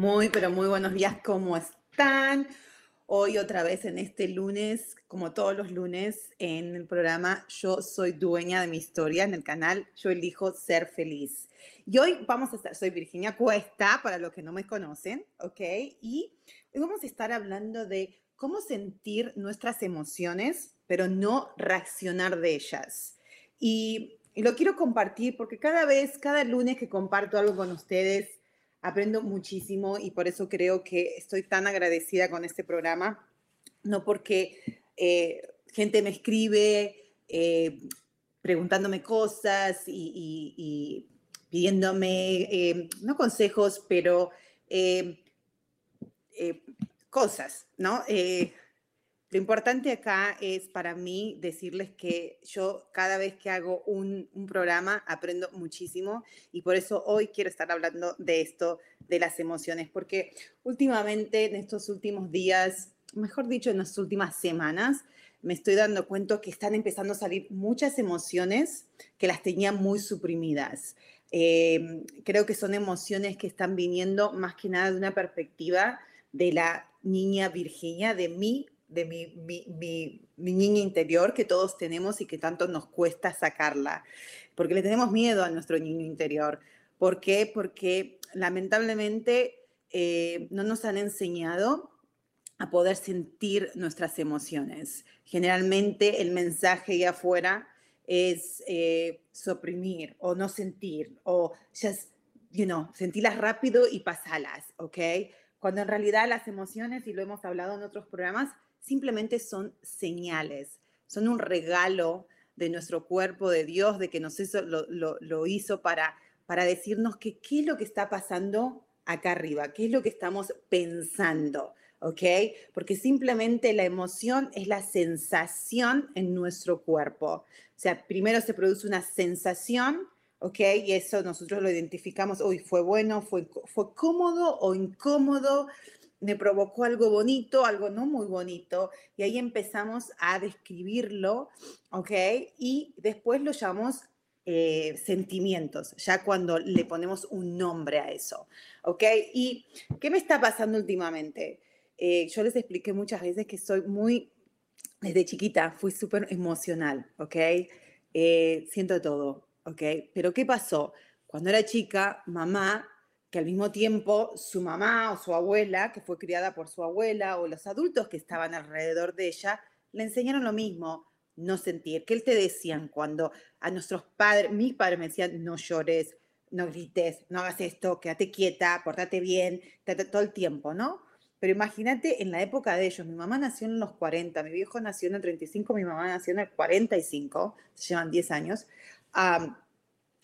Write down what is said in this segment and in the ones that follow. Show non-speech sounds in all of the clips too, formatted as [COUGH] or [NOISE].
Muy, pero muy buenos días, ¿cómo están? Hoy otra vez en este lunes, como todos los lunes, en el programa Yo soy dueña de mi historia, en el canal Yo elijo ser feliz. Y hoy vamos a estar, soy Virginia Cuesta, para los que no me conocen, ¿ok? Y hoy vamos a estar hablando de cómo sentir nuestras emociones, pero no reaccionar de ellas. Y, y lo quiero compartir porque cada vez, cada lunes que comparto algo con ustedes, aprendo muchísimo y por eso creo que estoy tan agradecida con este programa, no porque eh, gente me escribe eh, preguntándome cosas y, pidiéndome, eh, no consejos, pero cosas, ¿no? Lo importante acá es para mí decirles que yo cada vez que hago un, programa aprendo muchísimo y por eso hoy quiero estar hablando de esto, de las emociones, porque últimamente, en estos últimos días, mejor dicho, en las últimas semanas, me estoy dando cuenta que están empezando a salir muchas emociones que las tenía muy suprimidas. Em, creo que son emociones que están viniendo más que nada de una perspectiva de la niña Virginia, de mí de mi, mi, niña interior que todos tenemos y que tanto nos cuesta sacarla, porque le tenemos miedo a nuestro niño interior. ¿Por qué? Porque lamentablemente eh, no nos han enseñado a poder sentir nuestras emociones. Generalmente el mensaje ahí afuera es eh, suprimir o no sentir o just, you know, sentirlas rápido y pasalas, ¿ok? Cuando en realidad las emociones, y lo hemos hablado en otros programas, simplemente son señales, son un regalo de nuestro cuerpo, de Dios, de que nos hizo, lo, hizo para, para decirnos que qué es lo que está pasando acá arriba, qué es lo que estamos pensando, ¿ok? Porque simplemente la emoción es la sensación en nuestro cuerpo. O sea, primero se produce una sensación, ¿ok? Y eso nosotros lo identificamos, uy, fue bueno, fue, fue cómodo o incómodo, me provocó algo bonito, algo no muy bonito, y ahí empezamos a describirlo, ¿ok? Y después lo llamamos eh, sentimientos, ya cuando le ponemos un nombre a eso, ¿ok? ¿Y qué me está pasando últimamente? Eh, yo les expliqué muchas veces que soy muy, desde chiquita, fui súper emocional, ¿ok? Eh, siento todo, ¿ok? Pero ¿qué pasó? Cuando era chica, mamá que al mismo tiempo su mamá o su abuela, que fue criada por su abuela, o los adultos que estaban alrededor de ella, le enseñaron lo mismo, no sentir. ¿Qué te decían cuando a nuestros padres, mis padres me decían, no llores, no grites, no hagas esto, quédate quieta, portate bien, todo el tiempo, ¿no? Pero imagínate en la época de ellos, mi mamá nació en los 40, mi viejo nació en el 35, mi mamá nació en el 45, se llevan 10 años.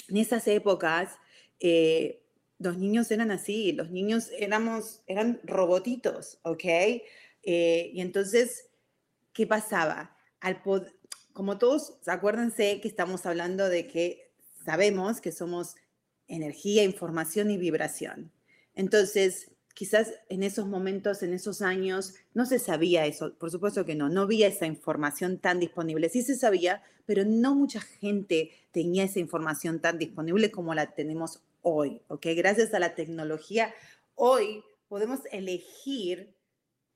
en esas épocas, eh, los niños eran así, los niños éramos, eran robotitos, ¿ok? Eh, y entonces, ¿qué pasaba? Al como todos, acuérdense que estamos hablando de que sabemos que somos energía, información y vibración. Entonces, quizás en esos momentos, en esos años, no se sabía eso, por supuesto que no, no había esa información tan disponible. Sí se sabía, pero no mucha gente tenía esa información tan disponible como la tenemos hoy, ¿ok? Gracias a la tecnología, hoy podemos elegir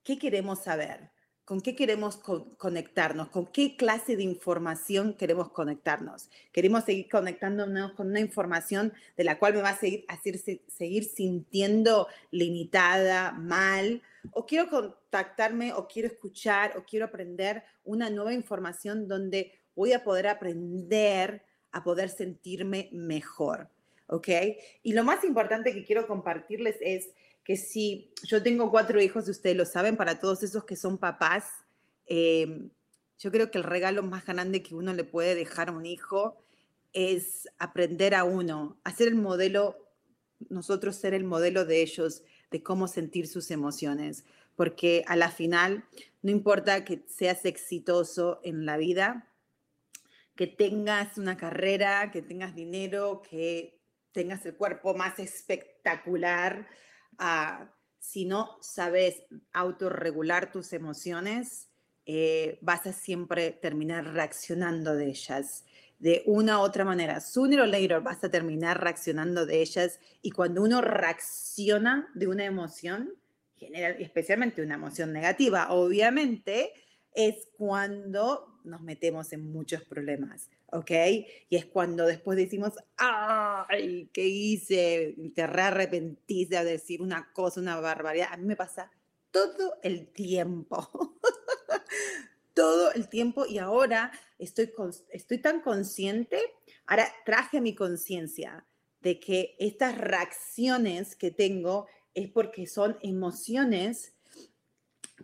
qué queremos saber, con qué queremos conectarnos, con qué clase de información queremos conectarnos. Queremos seguir conectándonos con una información de la cual me va a seguir, hacer, seguir sintiendo limitada, mal, o quiero contactarme, o quiero escuchar, o quiero aprender una nueva información donde voy a poder aprender a poder sentirme mejor. ¿Ok? Y lo más importante que quiero compartirles es que si yo tengo cuatro hijos, ustedes lo saben, para todos esos que son papás, eh, yo creo que el regalo más grande que uno le puede dejar a un hijo es aprender a uno, hacer el modelo, nosotros ser el modelo de ellos, de cómo sentir sus emociones, porque a la final no importa que seas exitoso en la vida, que tengas una carrera, que tengas dinero, que tengas el cuerpo más espectacular, ah, si no sabes autorregular tus emociones, eh, vas a siempre terminar reaccionando de ellas de una u otra manera. Sooner or later vas a terminar reaccionando de ellas y cuando uno reacciona de una emoción, general, especialmente una emoción negativa, obviamente, es cuando nos metemos en muchos problemas, ¿ok? Y es cuando después decimos, ay, ¿qué hice? Te re arrepentís de decir una cosa, una barbaridad. A mí me pasa todo el tiempo. [LAUGHS] todo el tiempo y ahora estoy, estoy tan consciente, ahora traje mi conciencia de que estas reacciones que tengo es porque son emociones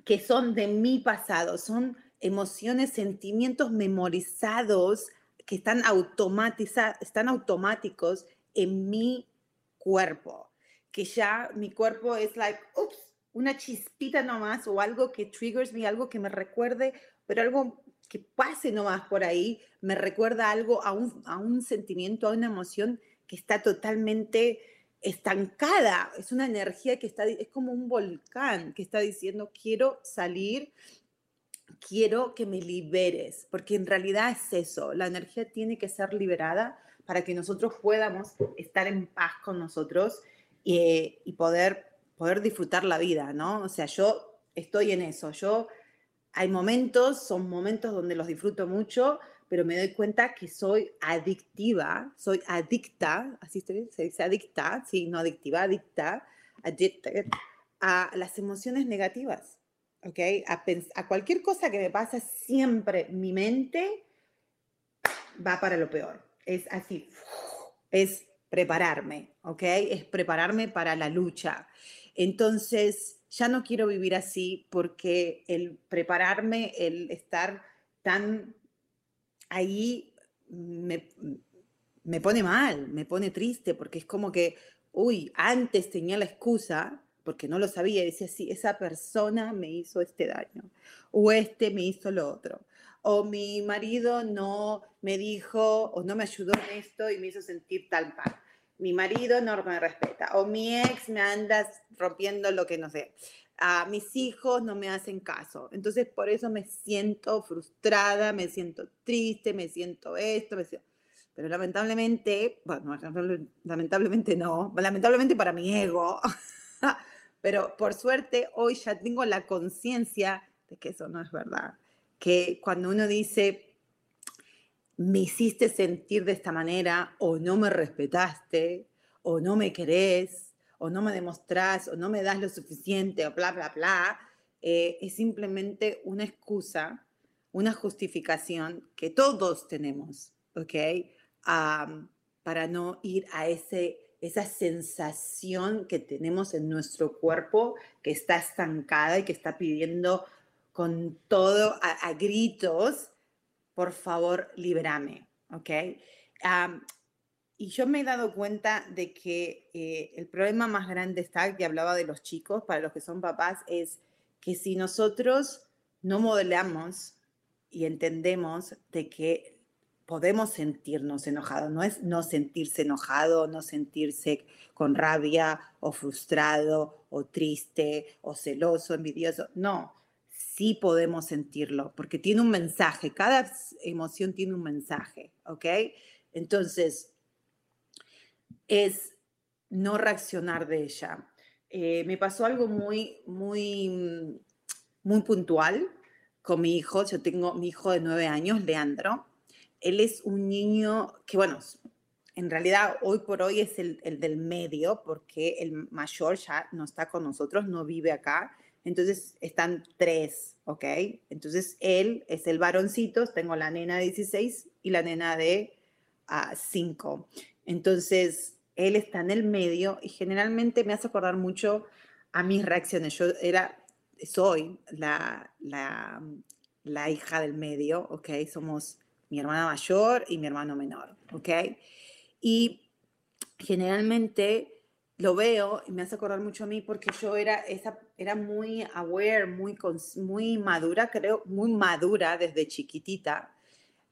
que son de mi pasado, son emociones, sentimientos memorizados que están automatizados, están automáticos en mi cuerpo, que ya mi cuerpo es like, ups, una chispita nomás o algo que triggers me, algo que me recuerde, pero algo que pase nomás por ahí, me recuerda algo a un, a un sentimiento, a una emoción que está totalmente estancada. Es una energía que está, es como un volcán que está diciendo, quiero salir, quiero que me liberes, porque en realidad es eso, la energía tiene que ser liberada para que nosotros podamos estar en paz con nosotros y, y poder poder disfrutar la vida, ¿no? O sea, yo estoy en eso, yo hay momentos, son momentos donde los disfruto mucho, pero me doy cuenta que soy adictiva, soy adicta, así se dice adicta, sí, no adictiva, adicta, adicta a las emociones negativas, ¿ok? A, cualquier cosa que me pasa, siempre mi mente va para lo peor. Es así, es prepararme, ¿ok? Es prepararme para la lucha. Entonces, ya no quiero vivir así porque el prepararme, el estar tan ahí me, me pone mal, me pone triste, porque es como que, uy, antes tenía la excusa, porque no lo sabía, decía, sí, esa persona me hizo este daño, o este me hizo lo otro, o mi marido no me dijo o no me ayudó en esto y me hizo sentir tal mal mi marido no me respeta o mi ex me anda rompiendo lo que no sé. A mis hijos no me hacen caso. Entonces, por eso me siento frustrada, me siento triste, me siento esto, me siento... Pero lamentablemente, bueno, lamentablemente no, lamentablemente para mi ego, [LAUGHS] pero por suerte hoy ya tengo la conciencia de que eso no es verdad. Que cuando uno dice, me hiciste sentir de esta manera o no me respetaste o no me querés o no me demostrás o no me das lo suficiente o bla, bla, bla, eh, es simplemente una excusa, una justificación que todos tenemos, ¿ok? para no ir a ese, esa sensación que tenemos en nuestro cuerpo que está estancada y que está pidiendo con todo a gritos por favor, líbrame, ¿ok? y yo me he dado cuenta de que eh, el problema más grande está, que hablaba de los chicos, para los que son papás, es que si nosotros no modelamos y entendemos de que podemos sentirnos enojados, no es no sentirse enojado, no sentirse con rabia o frustrado o triste o celoso, envidioso, no, sí podemos sentirlo, porque tiene un mensaje, cada emoción tiene un mensaje, ¿ok? Entonces, es no reaccionar de ella. Eh, me pasó algo muy, muy, muy puntual con mi hijo. Yo tengo mi hijo de nueve años, Leandro. Él es un niño que, bueno, en realidad hoy por hoy es el, el del medio, porque el mayor ya no está con nosotros, no vive acá entonces están tres, ¿ok? Entonces él es el varoncito, tengo la nena de 16 y la nena de 5. Ah, entonces él está en el medio y generalmente me hace acordar mucho a mis reacciones. Yo era, soy la, la, la hija del medio, ¿ok? Somos mi hermana mayor y mi hermano menor, ¿ok? Y generalmente lo veo y me hace acordar mucho a mí porque yo era, esa, era muy aware, muy, muy madura, creo, muy madura desde chiquitita,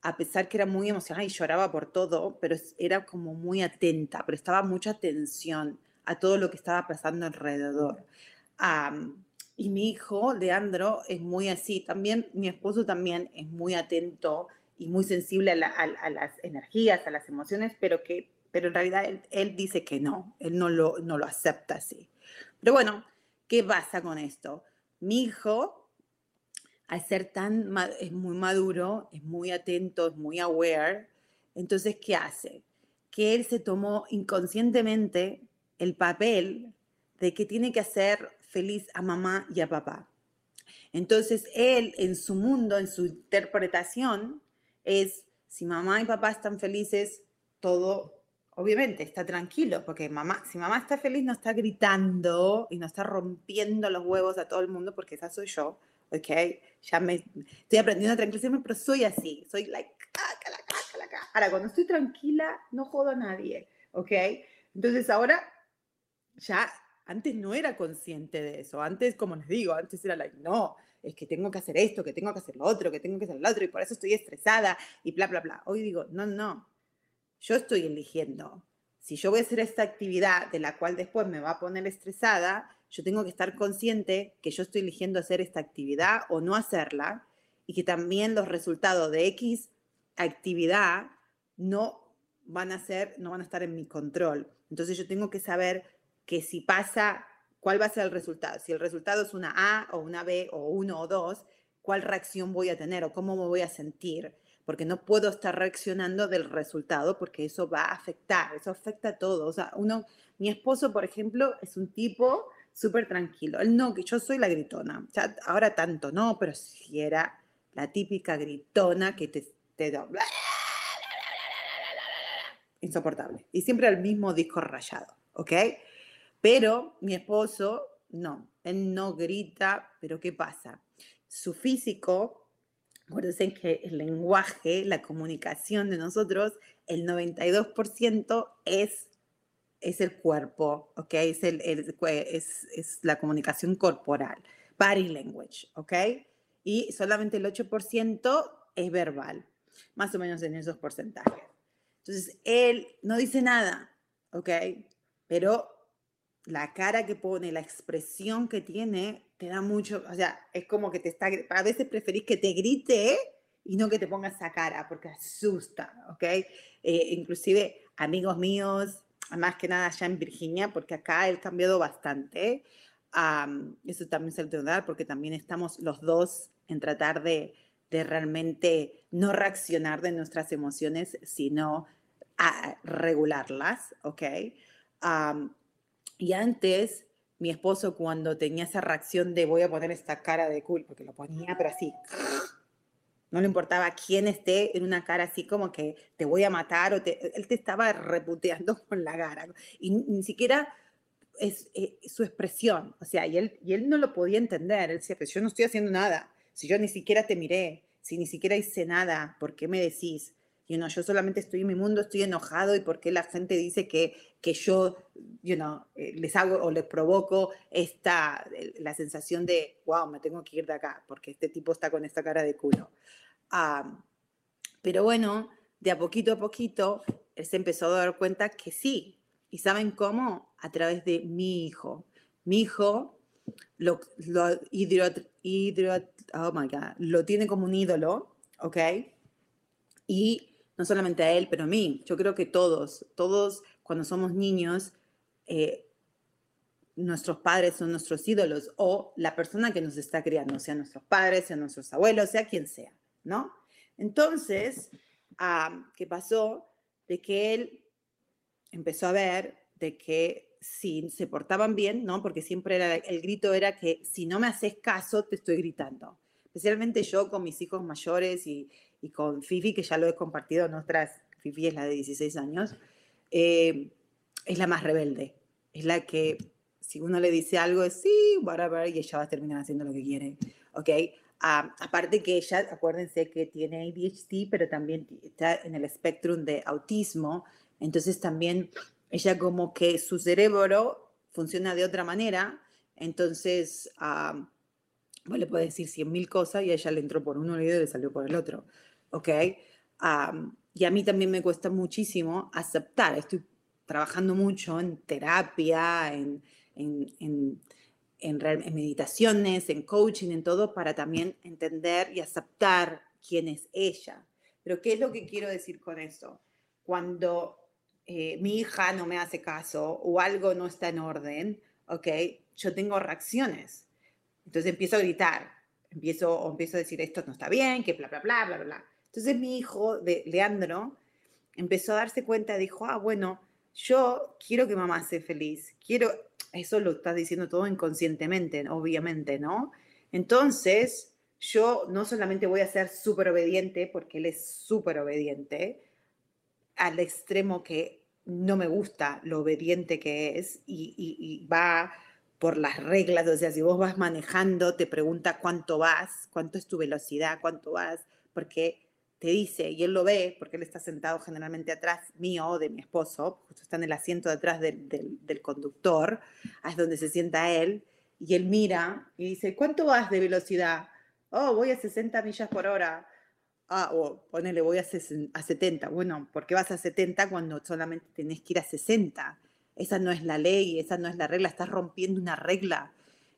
a pesar que era muy emocionada y lloraba por todo, pero era como muy atenta, prestaba mucha atención a todo lo que estaba pasando alrededor. y mi hijo, Leandro, es muy así. También mi esposo también es muy atento y muy sensible a, las energías, a las emociones, pero que pero en realidad él, dice que no, él no lo, no lo acepta así. Pero bueno, ¿qué pasa con esto? Mi hijo, al ser tan, es muy maduro, es muy atento, es muy aware, entonces, ¿qué hace? Que él se tomó inconscientemente el papel de que tiene que hacer feliz a mamá y a papá. Entonces, él en su mundo, en su interpretación, es, si mamá y papá están felices, todo obviamente está tranquilo, porque mamá, si mamá está feliz, no está gritando y no está rompiendo los huevos a todo el mundo, porque esa soy yo, ¿ok? Ya me estoy aprendiendo a tranquilizarme, pero soy así, soy like, ahora cuando estoy tranquila, no jodo a nadie, ¿ok? Entonces ahora ya, antes no era consciente de eso, antes, como les digo, antes era like, no, es que tengo que hacer esto, que tengo que hacer lo otro, que tengo que hacer lo otro, y por eso estoy estresada, y bla, bla, bla. Hoy digo, no, no, yo estoy eligiendo. Si yo voy a hacer esta actividad de la cual después me va a poner estresada, yo tengo que estar consciente que yo estoy eligiendo hacer esta actividad o no hacerla y que también los resultados de X actividad no van a ser, no van a estar en mi control. Entonces yo tengo que saber que si pasa, cuál va a ser el resultado. Si el resultado es una A o una B o uno o dos, cuál reacción voy a tener o cómo me voy a sentir porque no puedo estar reaccionando del resultado porque eso va a afectar, eso afecta a todo. O sea, uno, mi esposo, por ejemplo, es un tipo súper tranquilo. Él no, que yo soy la gritona. O sea, ahora tanto no, pero si era la típica gritona que te, te da insoportable. Y siempre el mismo disco rayado, ¿ok? Pero mi esposo, no, él no grita, pero ¿qué pasa? Su físico Acuérdense que el lenguaje, la comunicación de nosotros, el 92% es, es el cuerpo, ¿ok? Es, el, es, es, la comunicación corporal, body language, ¿ok? Y solamente el 8% es verbal, más o menos en esos porcentajes. Entonces, él no dice nada, ¿ok? Pero la cara que pone, la expresión que tiene, te da mucho, o sea, es como que te está, a veces preferís que te grite y no que te pongas esa cara, porque asusta, ¿ok? Eh, inclusive amigos míos, más que nada allá en Virginia, porque acá he cambiado bastante, eso también se lo tengo que porque también estamos los dos en tratar de, de realmente no reaccionar de nuestras emociones, sino regularlas, ¿ok? Y antes mi esposo cuando tenía esa reacción de voy a poner esta cara de cool, porque lo ponía, pero así, no le importaba quién esté en una cara así como que te voy a matar o él te estaba reputeando con la cara. Y ni siquiera es, eh, su expresión, o sea, y él, y él no lo podía entender, él decía, pues yo no estoy haciendo nada, si yo ni siquiera te miré, si ni siquiera hice nada, ¿por qué me decís? You know, yo solamente estoy en mi mundo, estoy enojado y por qué la gente dice que, que yo you know, eh, les hago o les provoco esta, la sensación de, wow, me tengo que ir de acá porque este tipo está con esta cara de culo. pero bueno, de a poquito a poquito, él se empezó a dar cuenta que sí. ¿Y saben cómo? A través de mi hijo. Mi hijo lo, lo, oh my God, lo tiene como un ídolo, ¿ok? Y no solamente a él, pero a mí. Yo creo que todos, todos cuando somos niños, eh, nuestros padres son nuestros ídolos o la persona que nos está criando, sea nuestros padres, sea nuestros abuelos, sea quien sea, ¿no? Entonces, ¿qué pasó? De que él empezó a ver de que si se portaban bien, ¿no? Porque siempre era, el grito era que si no me haces caso, te estoy gritando. Especialmente yo con mis hijos mayores y, y con Fifi, que ya lo he compartido en otras, Fifi es la de 16 años, eh, es la más rebelde. Es la que, si uno le dice algo, es sí, whatever, y ella va a terminar haciendo lo que quiere. ¿Ok? Ah, aparte que ella, acuérdense que tiene ADHD, pero también está en el espectro de autismo, entonces también ella como que su cerebro funciona de otra manera, entonces uh, vos le puedes decir cien mil cosas y ella le entró por uno y le salió por el otro, ¿ok? Y a mí también me cuesta muchísimo aceptar, estoy trabajando mucho en terapia, en, en, en, en, meditaciones, en coaching, en todo, para también entender y aceptar quién es ella. Pero ¿qué es lo que quiero decir con eso? Cuando eh, mi hija no me hace caso o algo no está en orden, ¿ok? Yo tengo reacciones. Entonces empiezo a gritar, empiezo, o empiezo a decir esto no está bien, que bla, bla, bla, bla, bla. Entonces mi hijo, Leandro, empezó a darse cuenta, dijo, ah, bueno, yo quiero que mamá sea feliz, quiero, eso lo estás diciendo todo inconscientemente, obviamente, ¿no? Entonces, yo no solamente voy a ser súper obediente, porque él es súper obediente, al extremo que no me gusta lo obediente que es y, va por las reglas, o sea, si vos vas manejando, te pregunta cuánto vas, cuánto es tu velocidad, cuánto vas, porque te dice, y él lo ve, porque él está sentado generalmente atrás mío de mi esposo, justo está en el asiento de atrás del, del, conductor, es donde se sienta él, y él mira y dice, ¿cuánto vas de velocidad? Oh, voy a 60 millas por hora. Ah, o ponele, voy a, a 70. Bueno, ¿por qué vas a 70 cuando solamente tenés que ir a 60? Esa no es la ley, esa no es la regla, estás rompiendo una regla.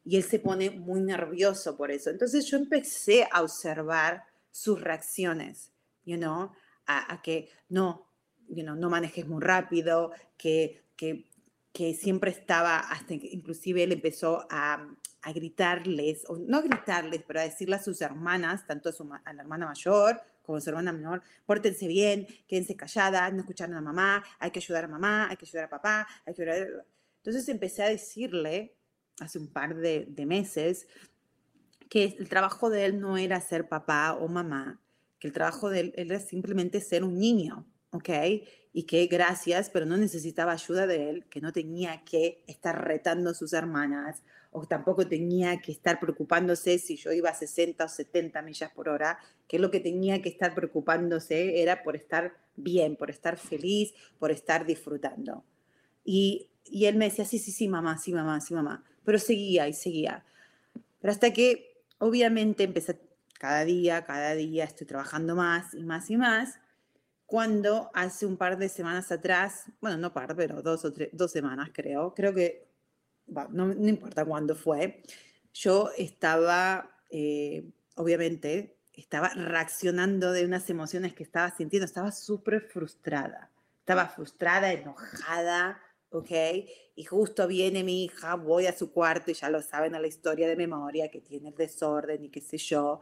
Y él se pone muy nervioso por eso. Entonces yo empecé a observar sus reacciones you know, a, que no, you know, no manejes muy rápido, que, que, que siempre estaba, hasta inclusive él empezó a, a, gritarles, o no gritarles, pero a decirle a sus hermanas, tanto a, su, a la hermana mayor como a su hermana menor, pórtense bien, quédense calladas, no escucharon a mamá, hay que ayudar a mamá, hay que ayudar a papá, hay que ayudar a... Entonces empecé a decirle, hace un par de, de meses, que el trabajo de él no era ser papá o mamá, que el trabajo de él, era simplemente ser un niño, ¿ok? Y que gracias, pero no necesitaba ayuda de él, que no tenía que estar retando a sus hermanas, o tampoco tenía que estar preocupándose si yo iba a 60 o 70 millas por hora, que lo que tenía que estar preocupándose era por estar bien, por estar feliz, por estar disfrutando. Y, y él me decía, sí, sí, sí, mamá, sí, mamá, sí, mamá, pero seguía y seguía. Pero hasta que obviamente empecé cada día, cada día estoy trabajando más y más y más. Cuando hace un par de semanas atrás, bueno, no par, pero dos o tres, dos semanas creo, creo que, no, no, importa cuándo fue, yo estaba, eh, obviamente, estaba reaccionando de unas emociones que estaba sintiendo, estaba súper frustrada, estaba frustrada, enojada, ¿ok? Y justo viene mi hija, voy a su cuarto y ya lo saben a la historia de memoria, que tiene el desorden y qué sé yo,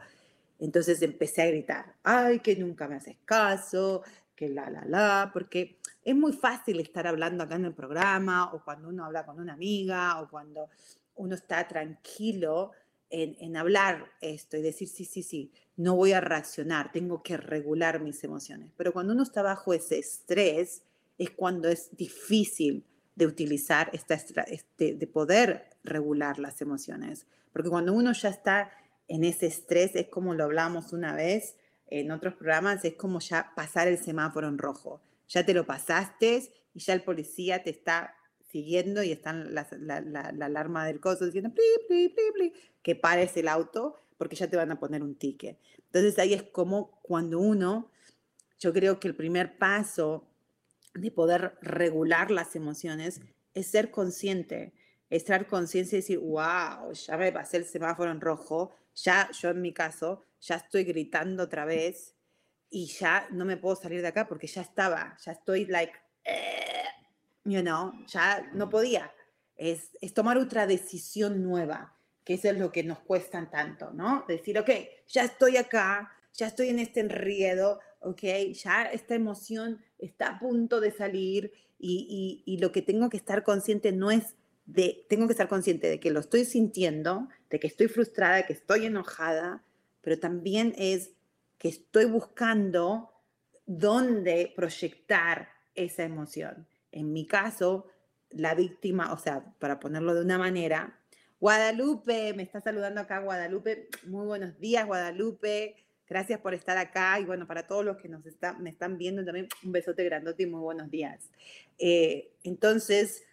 entonces empecé a gritar, ay, que nunca me haces caso, que la, la, la, porque es muy fácil estar hablando acá en el programa o cuando uno habla con una amiga o cuando uno está tranquilo en, en hablar esto y decir, sí, sí, sí, no voy a reaccionar, tengo que regular mis emociones. Pero cuando uno está bajo ese estrés es cuando es difícil de utilizar esta, este, de poder regular las emociones. Porque cuando uno ya está en ese estrés, es como lo hablamos una vez en otros programas, es como ya pasar el semáforo en rojo. Ya te lo pasaste y ya el policía te está siguiendo y está la, la, alarma del coso diciendo pli, pli, pli, que pares el auto porque ya te van a poner un ticket. Entonces ahí es como cuando uno, yo creo que el primer paso de poder regular las emociones es ser consciente, estar consciente y decir, wow, ya me pasé el semáforo en rojo, ya yo en mi caso, ya estoy gritando otra vez y ya no me puedo salir de acá porque ya estaba, ya estoy like, eh, you know, ya no podía. Es, es tomar otra decisión nueva, que eso es lo que nos cuesta tanto, ¿no? Decir, ok, ya estoy acá, ya estoy en este enriedo, ok, ya esta emoción está a punto de salir y, y, lo que tengo que estar consciente no es de, tengo que estar consciente de que lo estoy sintiendo, de que estoy frustrada, que estoy enojada, pero también es que estoy buscando dónde proyectar esa emoción. En mi caso, la víctima, o sea, para ponerlo de una manera, Guadalupe, me está saludando acá Guadalupe. Muy buenos días, Guadalupe. Gracias por estar acá y bueno, para todos los que nos está, me están viendo también, un besote grandote y muy buenos días. Eh, entonces,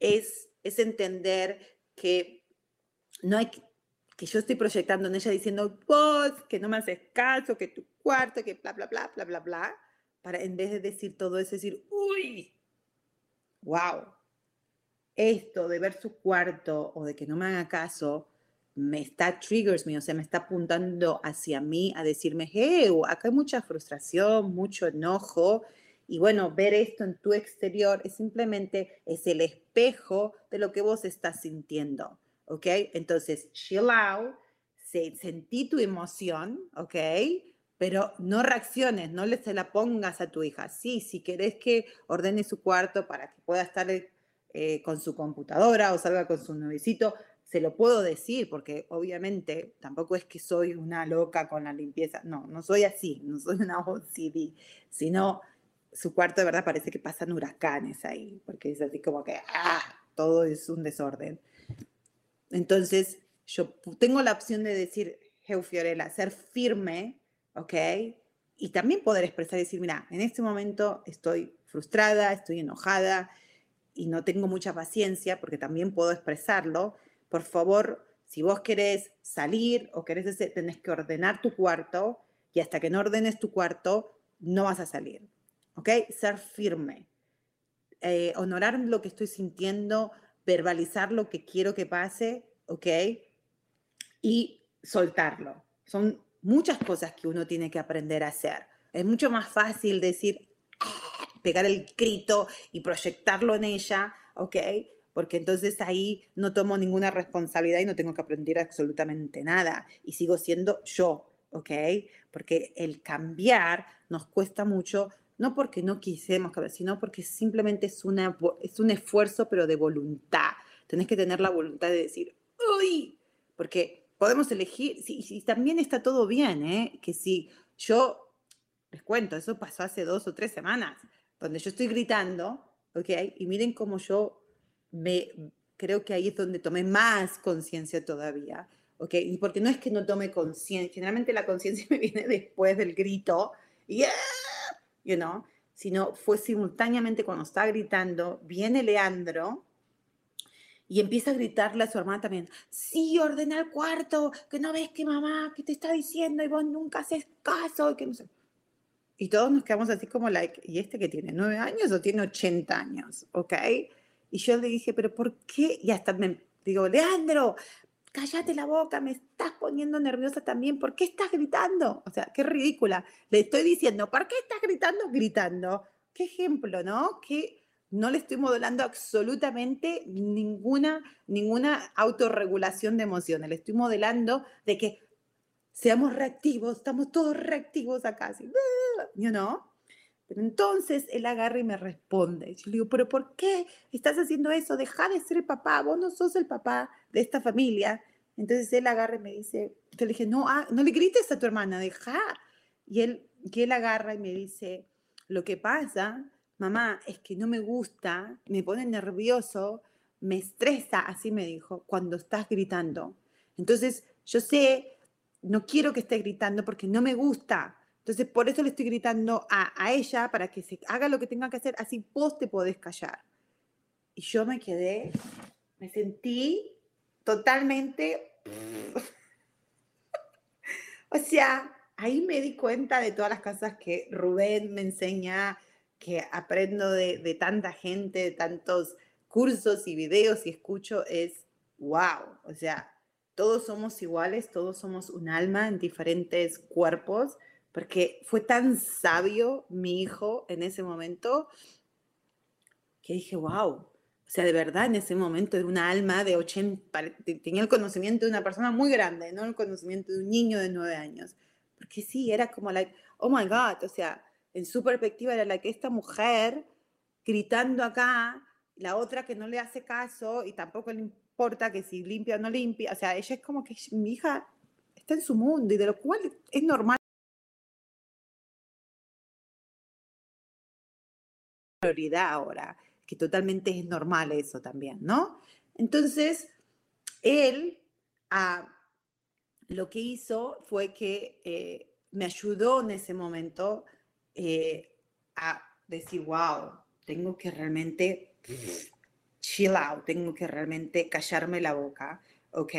es, es entender que no hay que yo estoy proyectando en ella diciendo vos, que no me haces caso, que tu cuarto, que bla, bla, bla, bla, bla, bla, para en vez de decir todo eso, decir, uy, wow, esto de ver su cuarto o de que no me haga caso, me está triggers me, o sea, me está apuntando hacia mí a decirme, hey, acá hay mucha frustración, mucho enojo. Y bueno, ver esto en tu exterior es simplemente, es el espejo de lo que vos estás sintiendo, ¿ok? Entonces, chill out, sentí tu emoción, ¿ok? Pero no reacciones, no le se la pongas a tu hija. Sí, si querés que ordene su cuarto para que pueda estar eh, con su computadora o salga con su novicito, se lo puedo decir, porque obviamente tampoco es que soy una loca con la limpieza, no, no soy así, no soy una [LAUGHS] OCD, sino su cuarto de verdad parece que pasan huracanes ahí, porque es así como que, ah, todo es un desorden. Entonces, yo tengo la opción de decir, Geo Fiorella, ser firme, ¿ok? Y también poder expresar y decir, mira, en este momento estoy frustrada, estoy enojada y no tengo mucha paciencia, porque también puedo expresarlo, por favor, si vos querés salir o querés, tenés que ordenar tu cuarto y hasta que no ordenes tu cuarto, no vas a salir. ¿Ok? Ser firme. Eh, honorar lo que estoy sintiendo, verbalizar lo que quiero que pase, ¿ok? Y soltarlo. Son muchas cosas que uno tiene que aprender a hacer. Es mucho más fácil decir, ah", pegar el grito y proyectarlo en ella, ¿ok? Porque entonces ahí no tomo ninguna responsabilidad y no tengo que aprender absolutamente nada y sigo siendo yo, ¿ok? Porque el cambiar nos cuesta mucho, no porque no quisemos cambiar, sino porque simplemente es, una, es un esfuerzo, pero de voluntad. Tenés que tener la voluntad de decir, uy, porque podemos elegir, si, si también está todo bien, ¿eh? Que si yo, les cuento, eso pasó hace dos o tres semanas, donde yo estoy gritando, ¿ok? Y miren cómo yo me, creo que ahí es donde tomé más conciencia todavía. ¿ok? Y porque no es que no tome conciencia, generalmente la conciencia [LAUGHS] me viene después del grito, yeah, you know, sino fue simultáneamente cuando está gritando, viene Leandro y empieza a gritarle a su hermana también, sí, ordena el cuarto, que no ves que mamá, que te está diciendo y vos nunca haces caso, y que no sé. Y todos nos quedamos así como, like, ¿y este que tiene? ¿Nueve años o tiene 80 años? ¿Ok? Y yo le dije, pero ¿por qué? Y hasta me digo, Leandro, cállate la boca, me estás poniendo nerviosa también, ¿por qué estás gritando? O sea, qué ridícula. Le estoy diciendo, ¿por qué estás gritando? Gritando. Qué ejemplo, ¿no? Que no le estoy modelando absolutamente ninguna, ninguna autorregulación de emociones. Le estoy modelando de que seamos reactivos, estamos todos reactivos acá, así, you know? Pero entonces él agarra y me responde. Yo le digo, pero ¿por qué estás haciendo eso? Deja de ser papá, vos no sos el papá de esta familia. Entonces él agarra y me dice, yo le dije, no, ah, no le grites a tu hermana, deja. Y él, que él agarra y me dice, lo que pasa, mamá, es que no me gusta, me pone nervioso, me estresa, así me dijo, cuando estás gritando. Entonces, yo sé, no quiero que estés gritando porque no me gusta, entonces, por eso le estoy gritando a, ella para que se haga lo que tenga que hacer, así vos te podés callar. Y yo me quedé, me sentí totalmente... [LAUGHS] o sea, ahí me di cuenta de todas las cosas que Rubén me enseña, que aprendo de, de tanta gente, de tantos cursos y videos y escucho, es wow. O sea, todos somos iguales, todos somos un alma en diferentes cuerpos porque fue tan sabio mi hijo en ese momento que dije, wow, o sea, de verdad en ese momento era una alma de 80, tenía el conocimiento de una persona muy grande, no el conocimiento de un niño de 9 años. Porque sí, era como, like, oh my God, o sea, en su perspectiva era la que esta mujer gritando acá, la otra que no le hace caso y tampoco le importa que si limpia o no limpia. O sea, ella es como que mi hija está en su mundo y de lo cual es normal. Prioridad ahora, que totalmente es normal eso también, ¿no? Entonces, él ah, lo que hizo fue que eh, me ayudó en ese momento eh, a decir, wow, tengo que realmente chill out, tengo que realmente callarme la boca, ¿ok?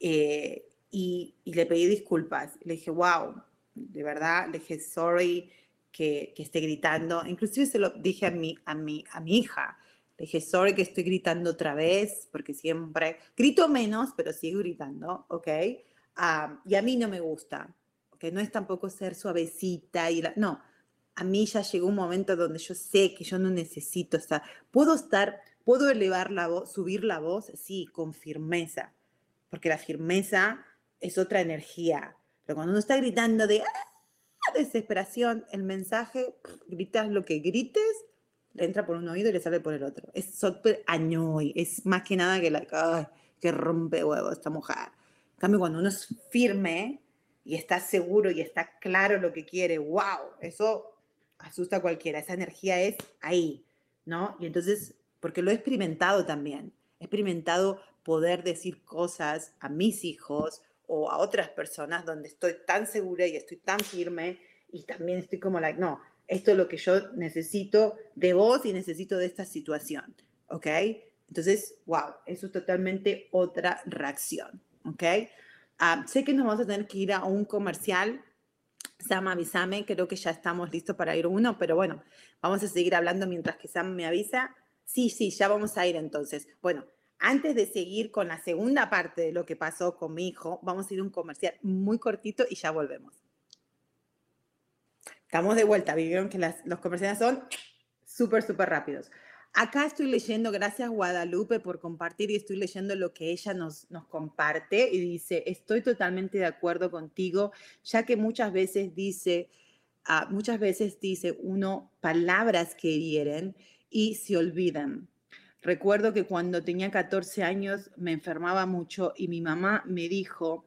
Eh, y, le pedí disculpas. Le dije, wow, de verdad, le dije, sorry que, que, esté gritando. Inclusive se lo dije a mi, a mi, a mi hija. Le dije, sorry que estoy gritando otra vez, porque siempre grito menos, pero sigo gritando, ¿ok? Ah, y a mí no me gusta, que no es tampoco ser suavecita y la, no, a mí ya llegó un momento donde yo sé que yo no necesito, sea, puedo estar, puedo elevar la voz, subir la voz, sí, con firmeza, porque la firmeza es otra energía, pero cuando uno está gritando de ¡ah! Desesperación, el mensaje, [SNIFFS] gritas lo que grites, entra por un oído y le sale por el otro. Es súper añoy, es más que nada que la, que rompe huevo esta mujer cambio, cuando uno es firme y está seguro y está claro lo que quiere, wow, eso asusta a cualquiera, esa energía es ahí, ¿no? Y entonces, porque lo he experimentado también, he experimentado poder decir cosas a mis hijos o a otras personas donde estoy tan segura y estoy tan firme y también estoy como, like, no, esto es lo que yo necesito de vos y necesito de esta situación, ¿ok? Entonces, wow, eso es totalmente otra reacción. ¿ok? Ah, sé que nos vamos a tener que ir a un comercial. Sam, avísame, creo que ya estamos listos para ir uno, pero bueno, vamos a seguir hablando mientras que Sam me avisa. Sí, sí, ya vamos a ir entonces. Bueno, antes de seguir con la segunda parte de lo que pasó con mi hijo, vamos a ir a un comercial muy cortito y ya volvemos. Estamos de vuelta, vieron que los comerciales son súper, súper rápidos. Acá estoy leyendo, gracias Guadalupe por compartir y estoy leyendo lo que ella nos, nos comparte y dice, estoy totalmente de acuerdo contigo, ya que muchas veces dice, ah, muchas veces dice uno palabras que hieren y se olvidan. Recuerdo que cuando tenía 14 años me enfermaba mucho y mi mamá me dijo,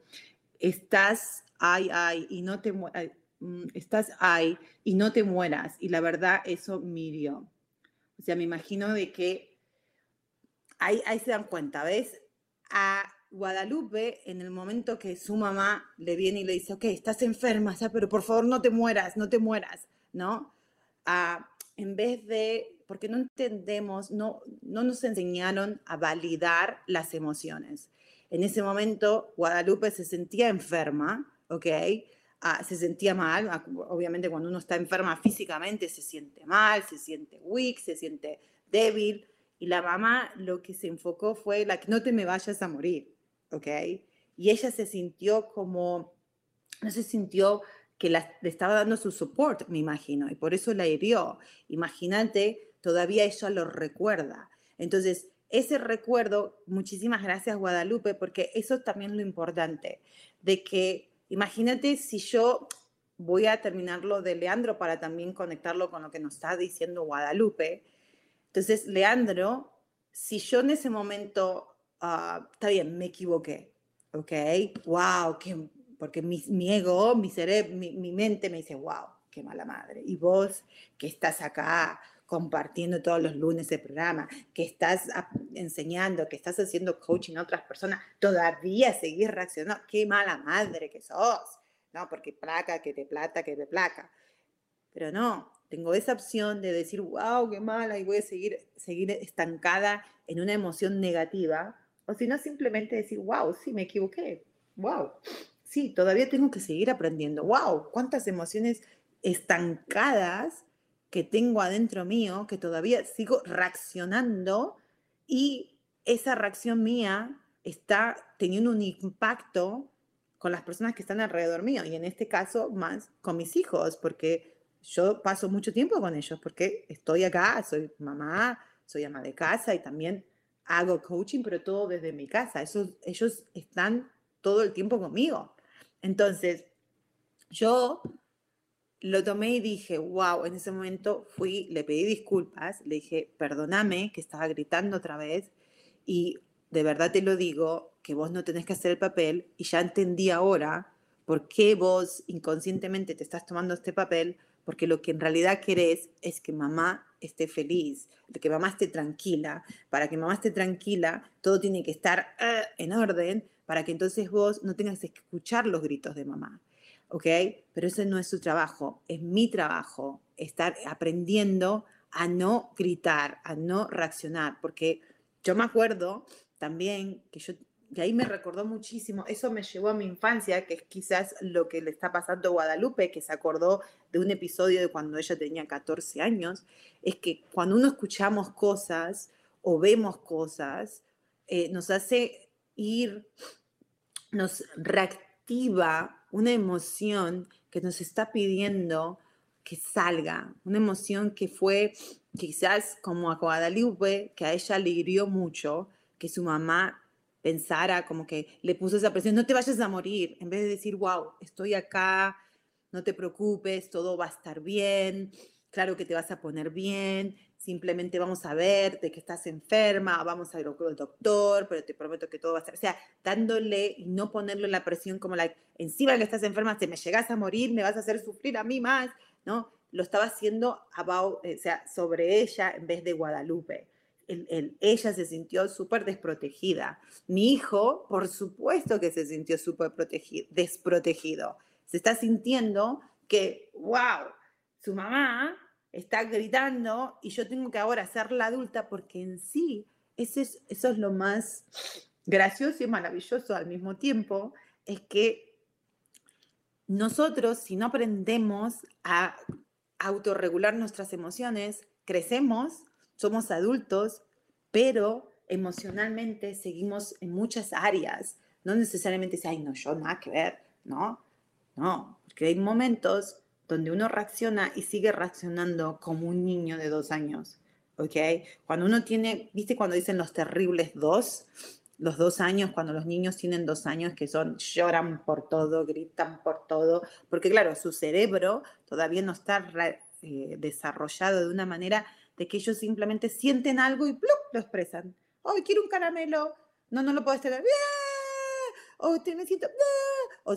estás, ay, ay, y no te, mm, estás, ay, y no te mueras. Y la verdad, eso me hirió. O sea, me imagino de que ahí, ahí se dan cuenta, ¿ves? A Guadalupe, en el momento que su mamá le viene y le dice, ok, estás enferma, pero por favor no te mueras, no te mueras, ¿no? En vez de, porque no entendemos, no, no nos enseñaron a validar las emociones. En ese momento, Guadalupe se sentía enferma, ¿ok? se sentía mal. Obviamente cuando uno está enferma físicamente se siente mal, se siente weak, se siente débil. Y la mamá lo que se enfocó fue la que no te me vayas a morir, ¿ok? Y ella se sintió como, no se sintió que le estaba dando su support, me imagino, y por eso la hirió. Imagínate, todavía ella lo recuerda. Entonces, ese recuerdo, muchísimas gracias Guadalupe, porque eso también lo importante, de que Imagínate si yo voy a terminar lo de Leandro para también conectarlo con lo que nos está diciendo Guadalupe. Entonces, Leandro, si yo en ese momento, ah, está bien, me equivoqué, ¿ok? Wow, qué, porque mi, mi ego, mi cerebro, mi, mi mente me dice, wow, qué mala madre. Y vos que estás acá compartiendo todos los lunes el programa, que estás enseñando, que estás haciendo coaching a otras personas, todavía seguís reaccionando. Qué mala madre que sos. No, porque placa, que te plata, que te placa. Pero no, tengo esa opción de decir, wow, qué mala, y voy a seguir, seguir estancada en una emoción negativa. O si no, simplemente decir, wow, sí, me equivoqué. Wow, sí, todavía tengo que seguir aprendiendo. Wow, cuántas emociones estancadas que tengo adentro mío, que todavía sigo reaccionando y esa reacción mía está teniendo un impacto con las personas que están alrededor mío y en este caso más con mis hijos, porque yo paso mucho tiempo con ellos, porque estoy acá, soy mamá, soy ama de casa y también hago coaching, pero todo desde mi casa. ellos están todo el tiempo conmigo. Entonces, yo lo tomé y dije, wow, en ese momento fui, le pedí disculpas, le dije, perdóname que estaba gritando otra vez y de verdad te lo digo, que vos no tenés que hacer el papel y ya entendí ahora por qué vos inconscientemente te estás tomando este papel, porque lo que en realidad querés es que mamá esté feliz, que mamá esté tranquila. Para que mamá esté tranquila, todo tiene que estar eh, en orden para que entonces vos no tengas que escuchar los gritos de mamá. ¿Ok? Pero ese no es su trabajo, es mi trabajo, estar aprendiendo a no gritar, a no reaccionar, porque yo me acuerdo también que yo y ahí me recordó muchísimo, eso me llevó a mi infancia, que es quizás lo que le está pasando a Guadalupe, que se acordó de un episodio de cuando ella tenía 14 años, es que cuando uno escuchamos cosas o vemos cosas, eh, nos hace ir, nos reactiva una emoción que nos está pidiendo que salga, una emoción que fue quizás como a Guadalupe, que a ella le hirió mucho, que su mamá pensara, como que le puso esa presión, no te vayas a morir, en vez de decir, wow, estoy acá, no te preocupes, todo va a estar bien, claro que te vas a poner bien, simplemente vamos a ver de que estás enferma, vamos a ir al doctor, pero te prometo que todo va a estar, o sea, dándole y no ponerle la presión como la, encima que estás enferma, si me llegas a morir, me vas a hacer sufrir a mí más, ¿no? Lo estaba haciendo sea, sobre ella en vez de Guadalupe ella se sintió súper desprotegida. Mi hijo, por supuesto que se sintió súper desprotegido. Se está sintiendo que, wow, su mamá está gritando y yo tengo que ahora ser la adulta porque en sí eso es, eso es lo más gracioso y maravilloso al mismo tiempo, es que nosotros si no aprendemos a autorregular nuestras emociones, crecemos somos adultos, pero emocionalmente seguimos en muchas áreas. No necesariamente dice, ay, no, yo nada que ver, ¿no? No, porque hay momentos donde uno reacciona y sigue reaccionando como un niño de dos años, ¿ok? Cuando uno tiene, ¿viste cuando dicen los terribles dos? Los dos años, cuando los niños tienen dos años, que son, lloran por todo, gritan por todo, porque claro, su cerebro todavía no está eh, desarrollado de una manera de que ellos simplemente sienten algo y lo expresan. ¡Ay, quiero un caramelo! No, no lo puedes tener. O te me siento. O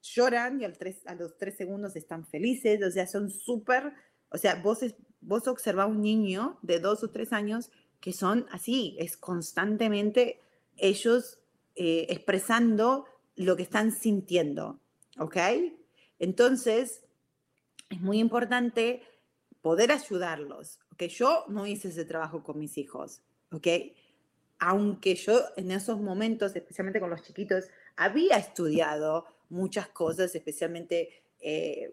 lloran y al tres, a los tres segundos están felices. O sea, son súper. O sea, vos, vos observás un niño de dos o tres años que son así, es constantemente ellos eh, expresando lo que están sintiendo. ¿Ok? Entonces, es muy importante poder ayudarlos. ¿ok? Yo no hice ese trabajo con mis hijos, ¿ok? Aunque yo en esos momentos, especialmente con los chiquitos, había estudiado muchas cosas, especialmente eh,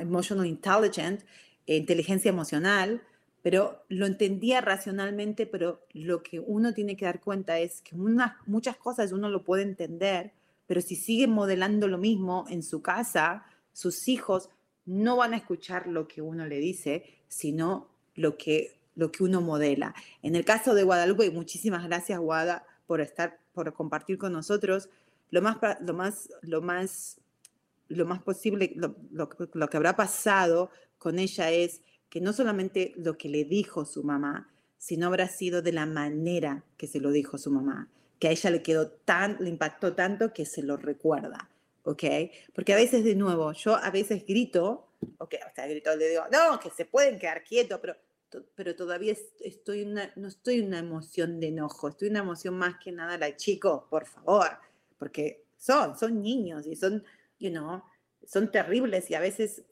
emotional intelligence, inteligencia emocional, pero lo entendía racionalmente, pero lo que uno tiene que dar cuenta es que muchas cosas uno lo puede entender, pero si sigue modelando lo mismo en su casa, sus hijos no van a escuchar lo que uno le dice, sino lo que, lo que uno modela. En el caso de Guadalupe, muchísimas gracias, Guada, por estar, por compartir con nosotros. Lo más, lo más, lo más, lo más posible, lo, lo que habrá pasado con ella es que no solamente lo que le dijo su mamá, sino habrá sido de la manera que se lo dijo su mamá, que a ella le quedó tan, le impactó tanto que se lo recuerda. ¿ok? Porque a veces, de nuevo, yo a veces grito, ok, o sea, grito, le digo, no, que se pueden quedar quietos, pero, pero todavía estoy no estoy en una emoción de enojo, estoy en una emoción más que nada, la chicos, por favor, porque son, son niños y son, you know, son terribles y a veces,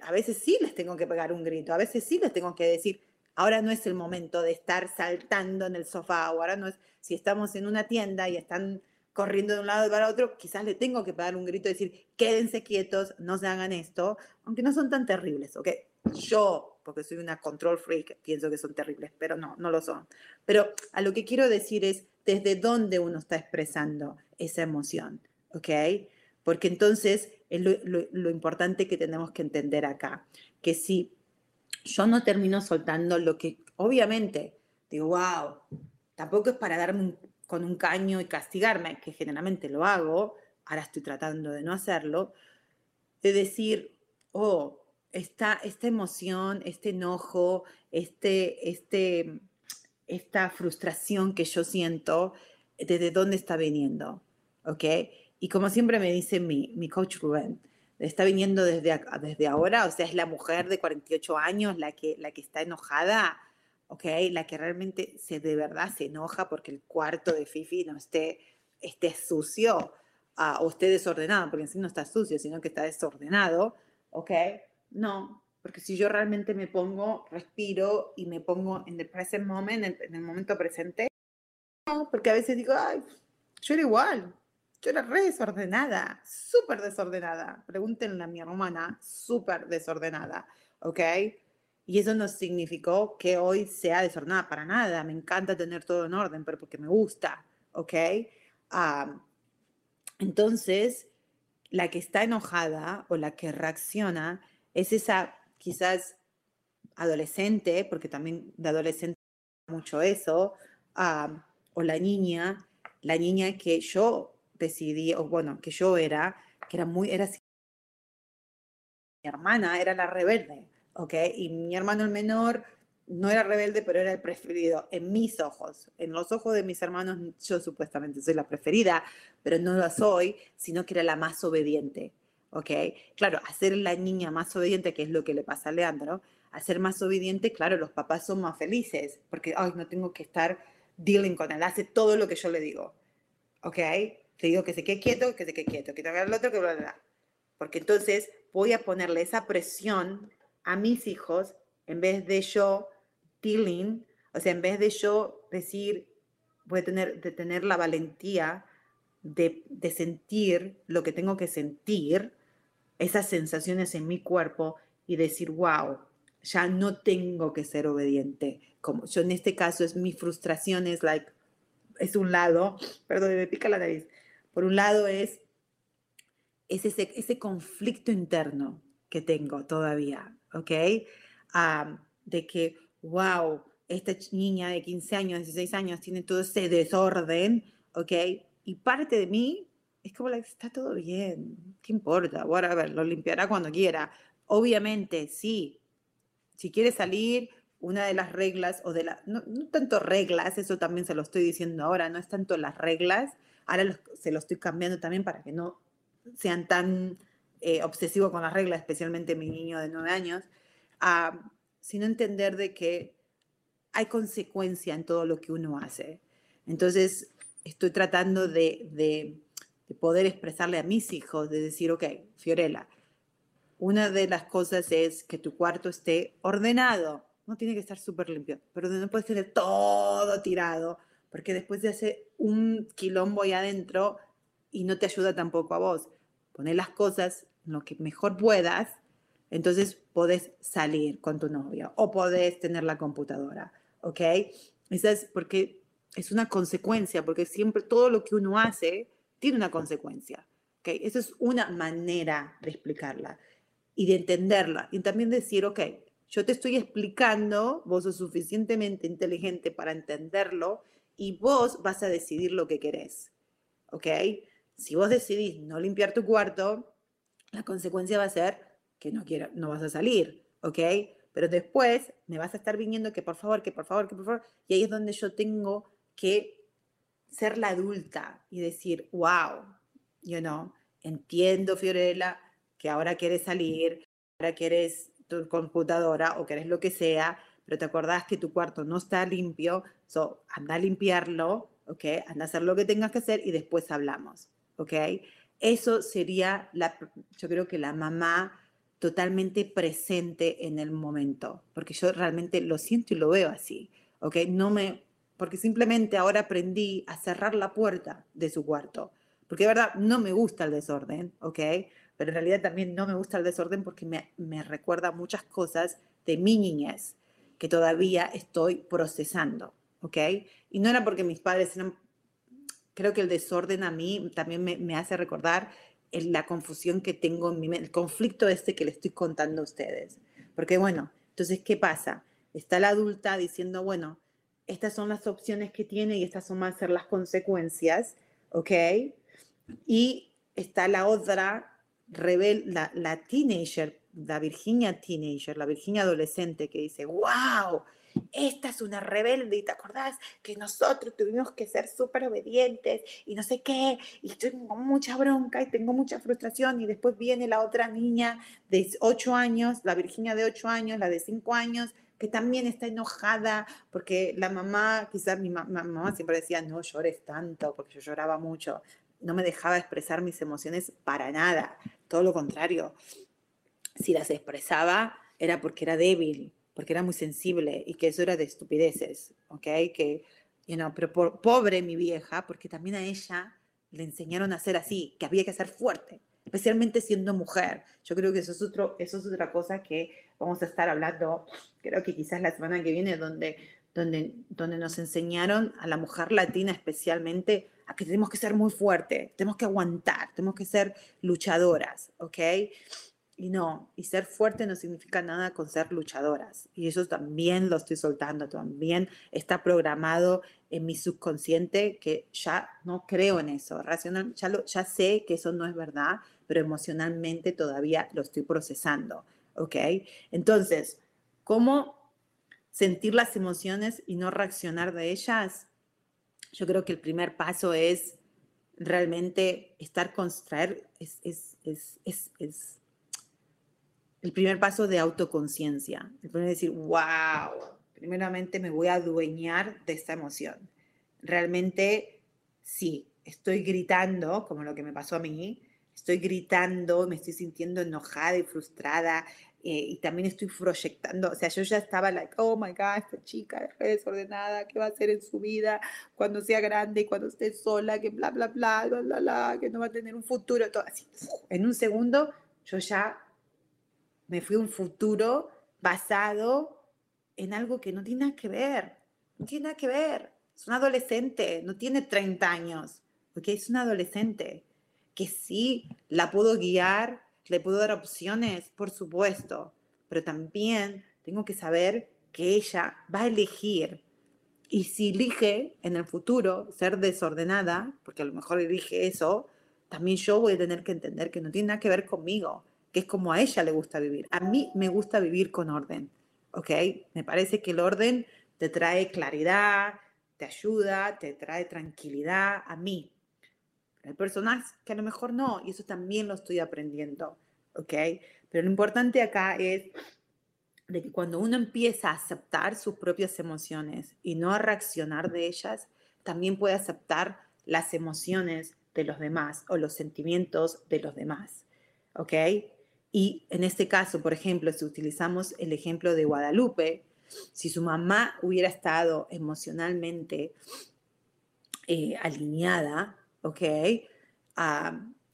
a veces sí les tengo que pegar un grito, a veces sí les tengo que decir, ahora no es el momento de estar saltando en el sofá, o ahora no es, si estamos en una tienda y están corriendo de un lado para otro, quizás le tengo que pegar un grito y decir, quédense quietos, no se hagan esto, aunque no son tan terribles, ¿ok? Yo, porque soy una control freak, pienso que son terribles, pero no, no lo son. Pero a lo que quiero decir es desde dónde uno está expresando esa emoción, ¿ok? Porque entonces es lo, lo importante que tenemos que entender acá, que si yo no termino soltando lo que, obviamente, digo, wow, tampoco es para darme un con un caño y castigarme, que generalmente lo hago, ahora estoy tratando de no hacerlo, de decir, oh, esta, esta emoción, este enojo, este, este, esta frustración que yo siento, ¿desde dónde está viniendo? ¿Ok? Y como siempre me dice mi, mi coach Rubén, está viniendo desde, desde ahora, o sea, es la mujer de 48 años la que, la que está enojada, ¿ok? La que realmente se, de verdad se enoja porque el cuarto de Fifi no esté, esté sucio uh, o esté desordenado, porque en sí no está sucio, sino que está desordenado, ¿ok? No, porque si yo realmente me pongo, respiro y me pongo en el present moment, en, el momento presente, no, porque a veces digo, ay, yo era igual, yo era re desordenada, súper desordenada. Pregúntenle a mi hermana, súper desordenada, ¿ok? Y eso no significó que hoy sea desordenada para nada. Me encanta tener todo en orden, pero porque me gusta, ¿ok? entonces, la que está enojada o la que reacciona es esa quizás adolescente, porque también de adolescente mucho eso, o la niña, la niña que yo decidí, o bueno, que yo era, que era muy, era mi hermana era la rebelde, ¿ok? Y mi hermano el menor no era rebelde, pero era el preferido en mis ojos. En los ojos de mis hermanos, yo supuestamente soy la preferida, pero no lo soy, sino que era la más obediente, ¿ok? Claro, hacer la niña más obediente, que es lo que le pasa a Leandro, hacer más obediente, claro, los papás son más felices, porque, ay, no tengo que estar dealing con él, hace todo lo que yo le digo, ¿ok? Te digo que se quede quieto, que se quede quieto, que te haga el otro, que bla, bla, bla. Porque entonces voy a ponerle esa presión a mis hijos en vez de yo dealing, o sea, en vez de yo decir, voy a tener, de tener la valentía de, de sentir lo que tengo que sentir, esas sensaciones en mi cuerpo y decir, wow, ya no tengo que ser obediente. Como yo en este caso es mi frustración es like es un lado, [SNIFFS] perdón, me pica la nariz. Por un lado es, es ese, ese conflicto interno que tengo todavía, ¿ok? de que, wow, esta niña de 15 años, 16 años tiene todo ese desorden, ¿ok? Y parte de mí es como, like, está todo bien, ¿qué importa? ver lo limpiará cuando quiera. Obviamente, sí, si quiere salir, una de las reglas, o de la, no, tanto reglas, eso también se lo estoy diciendo ahora, no es tanto las reglas, ahora se lo estoy cambiando también para que no sean tan eh, obsesivos con las reglas, especialmente mi niño de nueve años, sino entender de que hay consecuencia en todo lo que uno hace. Entonces, estoy tratando de, de, de poder expresarle a mis hijos, de decir, ok, Fiorella, una de las cosas es que tu cuarto esté ordenado, no tiene que estar súper limpio, pero no puedes tener todo tirado, porque después de hacer un quilombo ahí adentro y no te ayuda tampoco a vos. Poner las cosas lo que mejor puedas, entonces podés salir con tu novio o podés tener la computadora, ¿ok? Esa es porque es una consecuencia, porque siempre todo lo que uno hace tiene una consecuencia, ¿ok? Esa es una manera de explicarla y de entenderla y también decir, ok, yo te estoy explicando, vos sos suficientemente inteligente para entenderlo y vos vas a decidir lo que querés. ¿Ok? Si vos decidís no limpiar tu cuarto, la consecuencia va a ser que no, quiero, no vas a salir. ¿Ok? Pero después me vas a estar viniendo que por favor, que por favor, que por favor. Y ahí es donde yo tengo que ser la adulta y decir, wow, yo no, entiendo, Fiorella, que ahora quieres salir, ahora quieres tu computadora o querés lo que sea, pero te acordás que tu cuarto no está limpio, so, anda a limpiarlo, ¿ok? Anda a hacer lo que tengas que hacer y después hablamos, ¿ok? Eso sería, la, yo creo que la mamá totalmente presente en el momento, porque yo realmente lo siento y lo veo así, ¿ok? No me, porque simplemente ahora aprendí a cerrar la puerta de su cuarto, porque de verdad no me gusta el desorden, ¿ok? pero en realidad también no me gusta el desorden porque me, me recuerda muchas cosas de mi niñez que todavía estoy procesando, ¿ok? Y no era porque mis padres eran, creo que el desorden a mí también me, me hace recordar la confusión que tengo en mi mente, el conflicto este que le estoy contando a ustedes. Porque bueno, entonces, ¿qué pasa? Está la adulta diciendo, bueno, estas son las opciones que tiene y estas son más ser las consecuencias, ¿ok? Y está la otra rebel, la, la teenager, la Virginia teenager, la Virginia adolescente que dice, wow, esta es una rebelde y te acordás que nosotros tuvimos que ser súper obedientes y no sé qué, y tengo mucha bronca y tengo mucha frustración y después viene la otra niña de 8 años, la Virginia de 8 años, la de 5 años, que también está enojada porque la mamá, quizás mi mamá siempre decía, no llores tanto, porque yo lloraba mucho, no me dejaba expresar mis emociones para nada, todo lo contrario. Si las expresaba era porque era débil, porque era muy sensible y que eso era de estupideces, ¿ok? Que, you know, pero pobre mi vieja, porque también a ella le enseñaron a ser así, que había que ser fuerte, especialmente siendo mujer. Yo creo que eso es, otro, eso es otra cosa que vamos a estar hablando, creo que quizás la semana que viene, donde, donde, donde nos enseñaron a la mujer latina especialmente a que tenemos que ser muy fuerte, tenemos que aguantar, tenemos que ser luchadoras, ¿ok? Y no, y ser fuerte no significa nada con ser luchadoras. Y eso también lo estoy soltando, también está programado en mi subconsciente que ya no creo en eso. Racional, ya, lo, ya sé que eso no es verdad, pero emocionalmente todavía lo estoy procesando. ¿Ok? Entonces, ¿cómo sentir las emociones y no reaccionar de ellas? Yo creo que el primer paso es realmente estar con es, es, es, es el primer paso de autoconciencia. El primer decir, wow, primeramente me voy a adueñar de esta emoción. Realmente, sí, estoy gritando, como lo que me pasó a mí, estoy gritando, me estoy sintiendo enojada y frustrada, eh, y también estoy proyectando, o sea, yo ya estaba like, oh my God, esta chica es desordenada, ¿qué va a hacer en su vida cuando sea grande y cuando esté sola, que bla, bla, bla, bla, bla, bla, que no va a tener un futuro, todo así. En un segundo, yo ya me fui a un futuro basado en algo que no tiene nada que ver, no tiene nada que ver. Es un adolescente, no tiene 30 años, porque es un adolescente que sí la puedo guiar, le puedo dar opciones, por supuesto, pero también tengo que saber que ella va a elegir. Y si elige en el futuro ser desordenada, porque a lo mejor elige eso, también yo voy a tener que entender que no tiene nada que ver conmigo, que es como a ella le gusta vivir. A mí me gusta vivir con orden, ¿ok? Me parece que el orden te trae claridad, te ayuda, te trae tranquilidad a mí. Hay personas que a lo mejor no, y eso también lo estoy aprendiendo, ¿ok? Pero lo importante acá es de que cuando uno empieza a aceptar sus propias emociones y no a reaccionar de ellas, también puede aceptar las emociones de los demás o los sentimientos de los demás, ¿ok? Y en este caso, por ejemplo, si utilizamos el ejemplo de Guadalupe, si su mamá hubiera estado emocionalmente eh, alineada, ¿ok?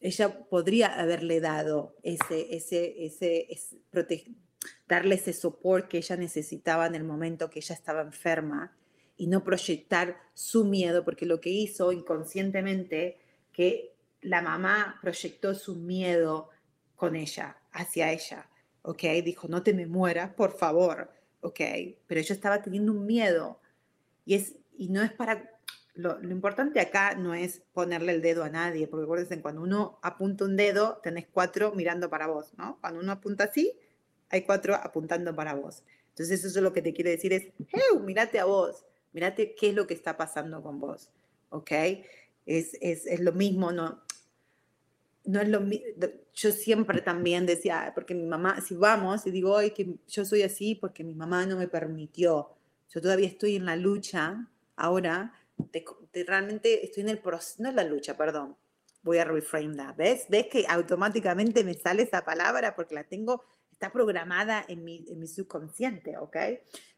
ella podría haberle dado ese, ese, ese, darle ese soporte que ella necesitaba en el momento que ella estaba enferma y no proyectar su miedo, porque lo que hizo inconscientemente, que la mamá proyectó su miedo con ella, hacia ella, ¿ok? Dijo, no te me mueras, por favor, ¿ok? Pero ella estaba teniendo un miedo y, es, y no es para... Lo, importante acá no es ponerle el dedo a nadie, porque acuérdense, cuando uno apunta un dedo, tenés cuatro mirando para vos, ¿no? Cuando uno apunta así, hay cuatro apuntando para vos. Entonces eso es lo que te quiere decir es, hey, mírate a vos, mírate qué es lo que está pasando con vos, ¿ok? Es, es, es lo mismo, no, no es lo Yo siempre también decía, porque mi mamá, si vamos y digo hoy que yo soy así porque mi mamá no me permitió. Yo todavía estoy en la lucha ahora, realmente estoy en el proceso, no en la lucha, perdón. Voy a reframe that. ¿Ves? ¿Ves que automáticamente me sale esa palabra porque la tengo, está programada en mi, en mi subconsciente, ¿ok?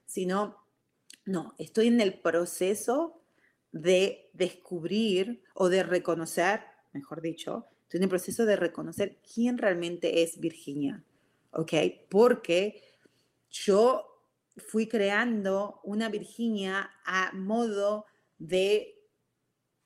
Sino, no, estoy en el proceso de descubrir o de reconocer, mejor dicho, Estoy en el proceso de reconocer quién realmente es Virginia, ¿ok? Porque yo fui creando una Virginia a modo de,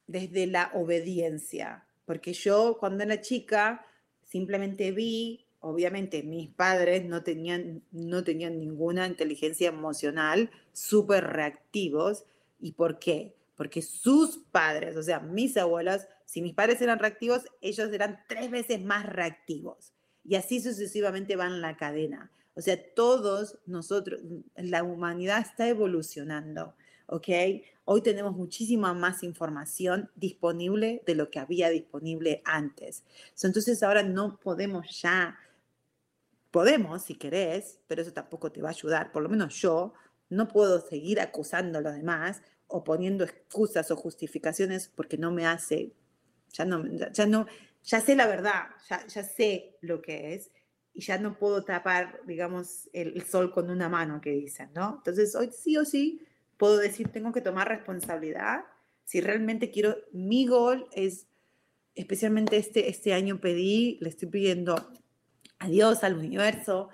desde la obediencia, porque yo cuando era chica simplemente vi, obviamente mis padres no tenían, no tenían ninguna inteligencia emocional, súper reactivos. ¿Y por qué? porque sus padres, o sea, mis abuelos, si mis padres eran reactivos, ellos eran tres veces más reactivos. Y así sucesivamente van la cadena. O sea, todos nosotros, la humanidad está evolucionando, ¿ok? Hoy tenemos muchísima más información disponible de lo que había disponible antes. Entonces ahora no podemos ya, podemos si querés, pero eso tampoco te va a ayudar, por lo menos yo no puedo seguir acusando a los demás o poniendo excusas o justificaciones porque no me hace, ya no, ya no, ya sé la verdad, ya, ya sé lo que es y ya no puedo tapar, digamos, el, sol con una mano que dicen, ¿no? Entonces, hoy sí o sí puedo decir, tengo que tomar responsabilidad. Si realmente quiero, mi gol es, especialmente este, este año pedí, le estoy pidiendo a Dios, al universo,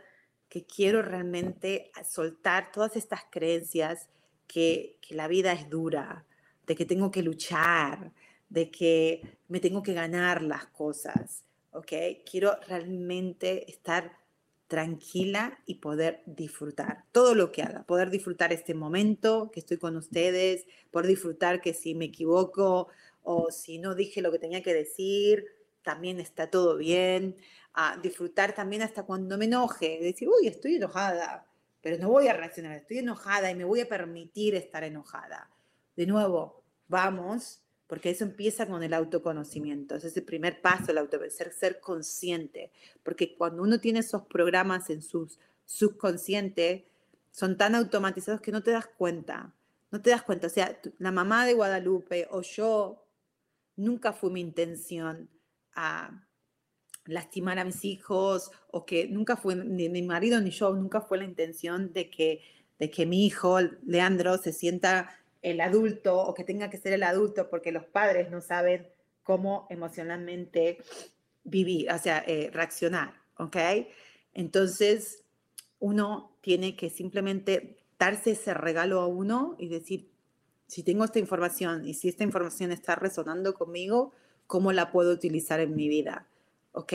que quiero realmente soltar todas estas creencias que, que la vida es dura, de que tengo que luchar, de que me tengo que ganar las cosas, ¿ok? Quiero realmente estar tranquila y poder disfrutar todo lo que haga, poder disfrutar este momento que estoy con ustedes, poder disfrutar que si me equivoco o si no dije lo que tenía que decir, también está todo bien, a disfrutar también hasta cuando me enoje, decir, uy, estoy enojada, pero no voy a reaccionar, estoy enojada y me voy a permitir estar enojada. De nuevo, vamos porque eso empieza con el autoconocimiento. Ese es el primer paso, el auto, ser, consciente, porque cuando uno tiene esos programas en su subconsciente, son tan automatizados que no te das cuenta, no te das cuenta. O sea, la mamá de Guadalupe o yo, nunca fue mi intención a lastimar a mis hijos o que nunca fue, ni mi marido ni yo, nunca fue la intención de que, de que mi hijo, Leandro, se sienta el adulto o que tenga que ser el adulto porque los padres no saben cómo emocionalmente vivir, o sea, eh, reaccionar, ¿ok? Entonces, uno tiene que simplemente darse ese regalo a uno y decir, si tengo esta información y si esta información está resonando conmigo, ¿cómo la puedo utilizar en mi vida? ¿Ok?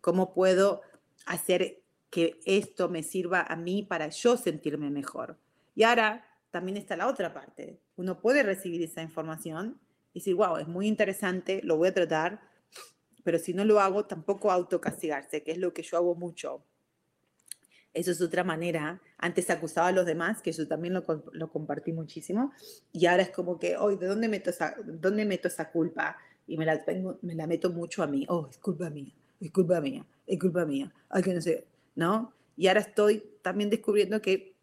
¿Cómo puedo hacer que esto me sirva a mí para yo sentirme mejor? Y ahora también está la otra parte. Uno puede recibir esa información y decir, wow, es muy interesante, lo voy a tratar, pero si no lo hago, tampoco autocastigarse, que es lo que yo hago mucho. Eso es otra manera. Antes acusaba a los demás, que yo también lo, lo compartí muchísimo, y ahora es como que, hoy, ¿de dónde meto, esa, dónde meto esa culpa? Y me la, me la meto mucho a mí. Oh, es culpa mía, es culpa mía, es culpa mía. Ay, que no sé, ¿no? Y ahora estoy también descubriendo que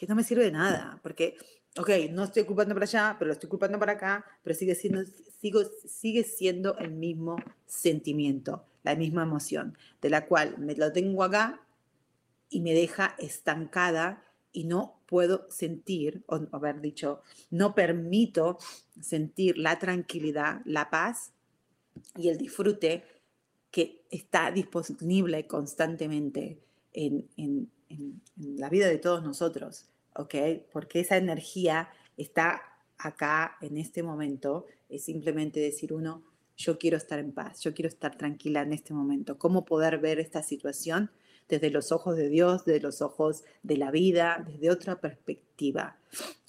que no me sirve de nada, porque, ok, no estoy culpando para allá, pero lo estoy culpando para acá, pero sigue siendo, sigo, sigue siendo el mismo sentimiento, la misma emoción, de la cual me lo tengo acá y me deja estancada y no puedo sentir, o haber dicho, no permito sentir la tranquilidad, la paz y el disfrute que está disponible constantemente en, en, en, la vida de todos nosotros, ¿ok? Porque esa energía está acá en este momento, es simplemente decir uno, yo quiero estar en paz, yo quiero estar tranquila en este momento. ¿Cómo poder ver esta situación desde los ojos de Dios, desde los ojos de la vida, desde otra perspectiva?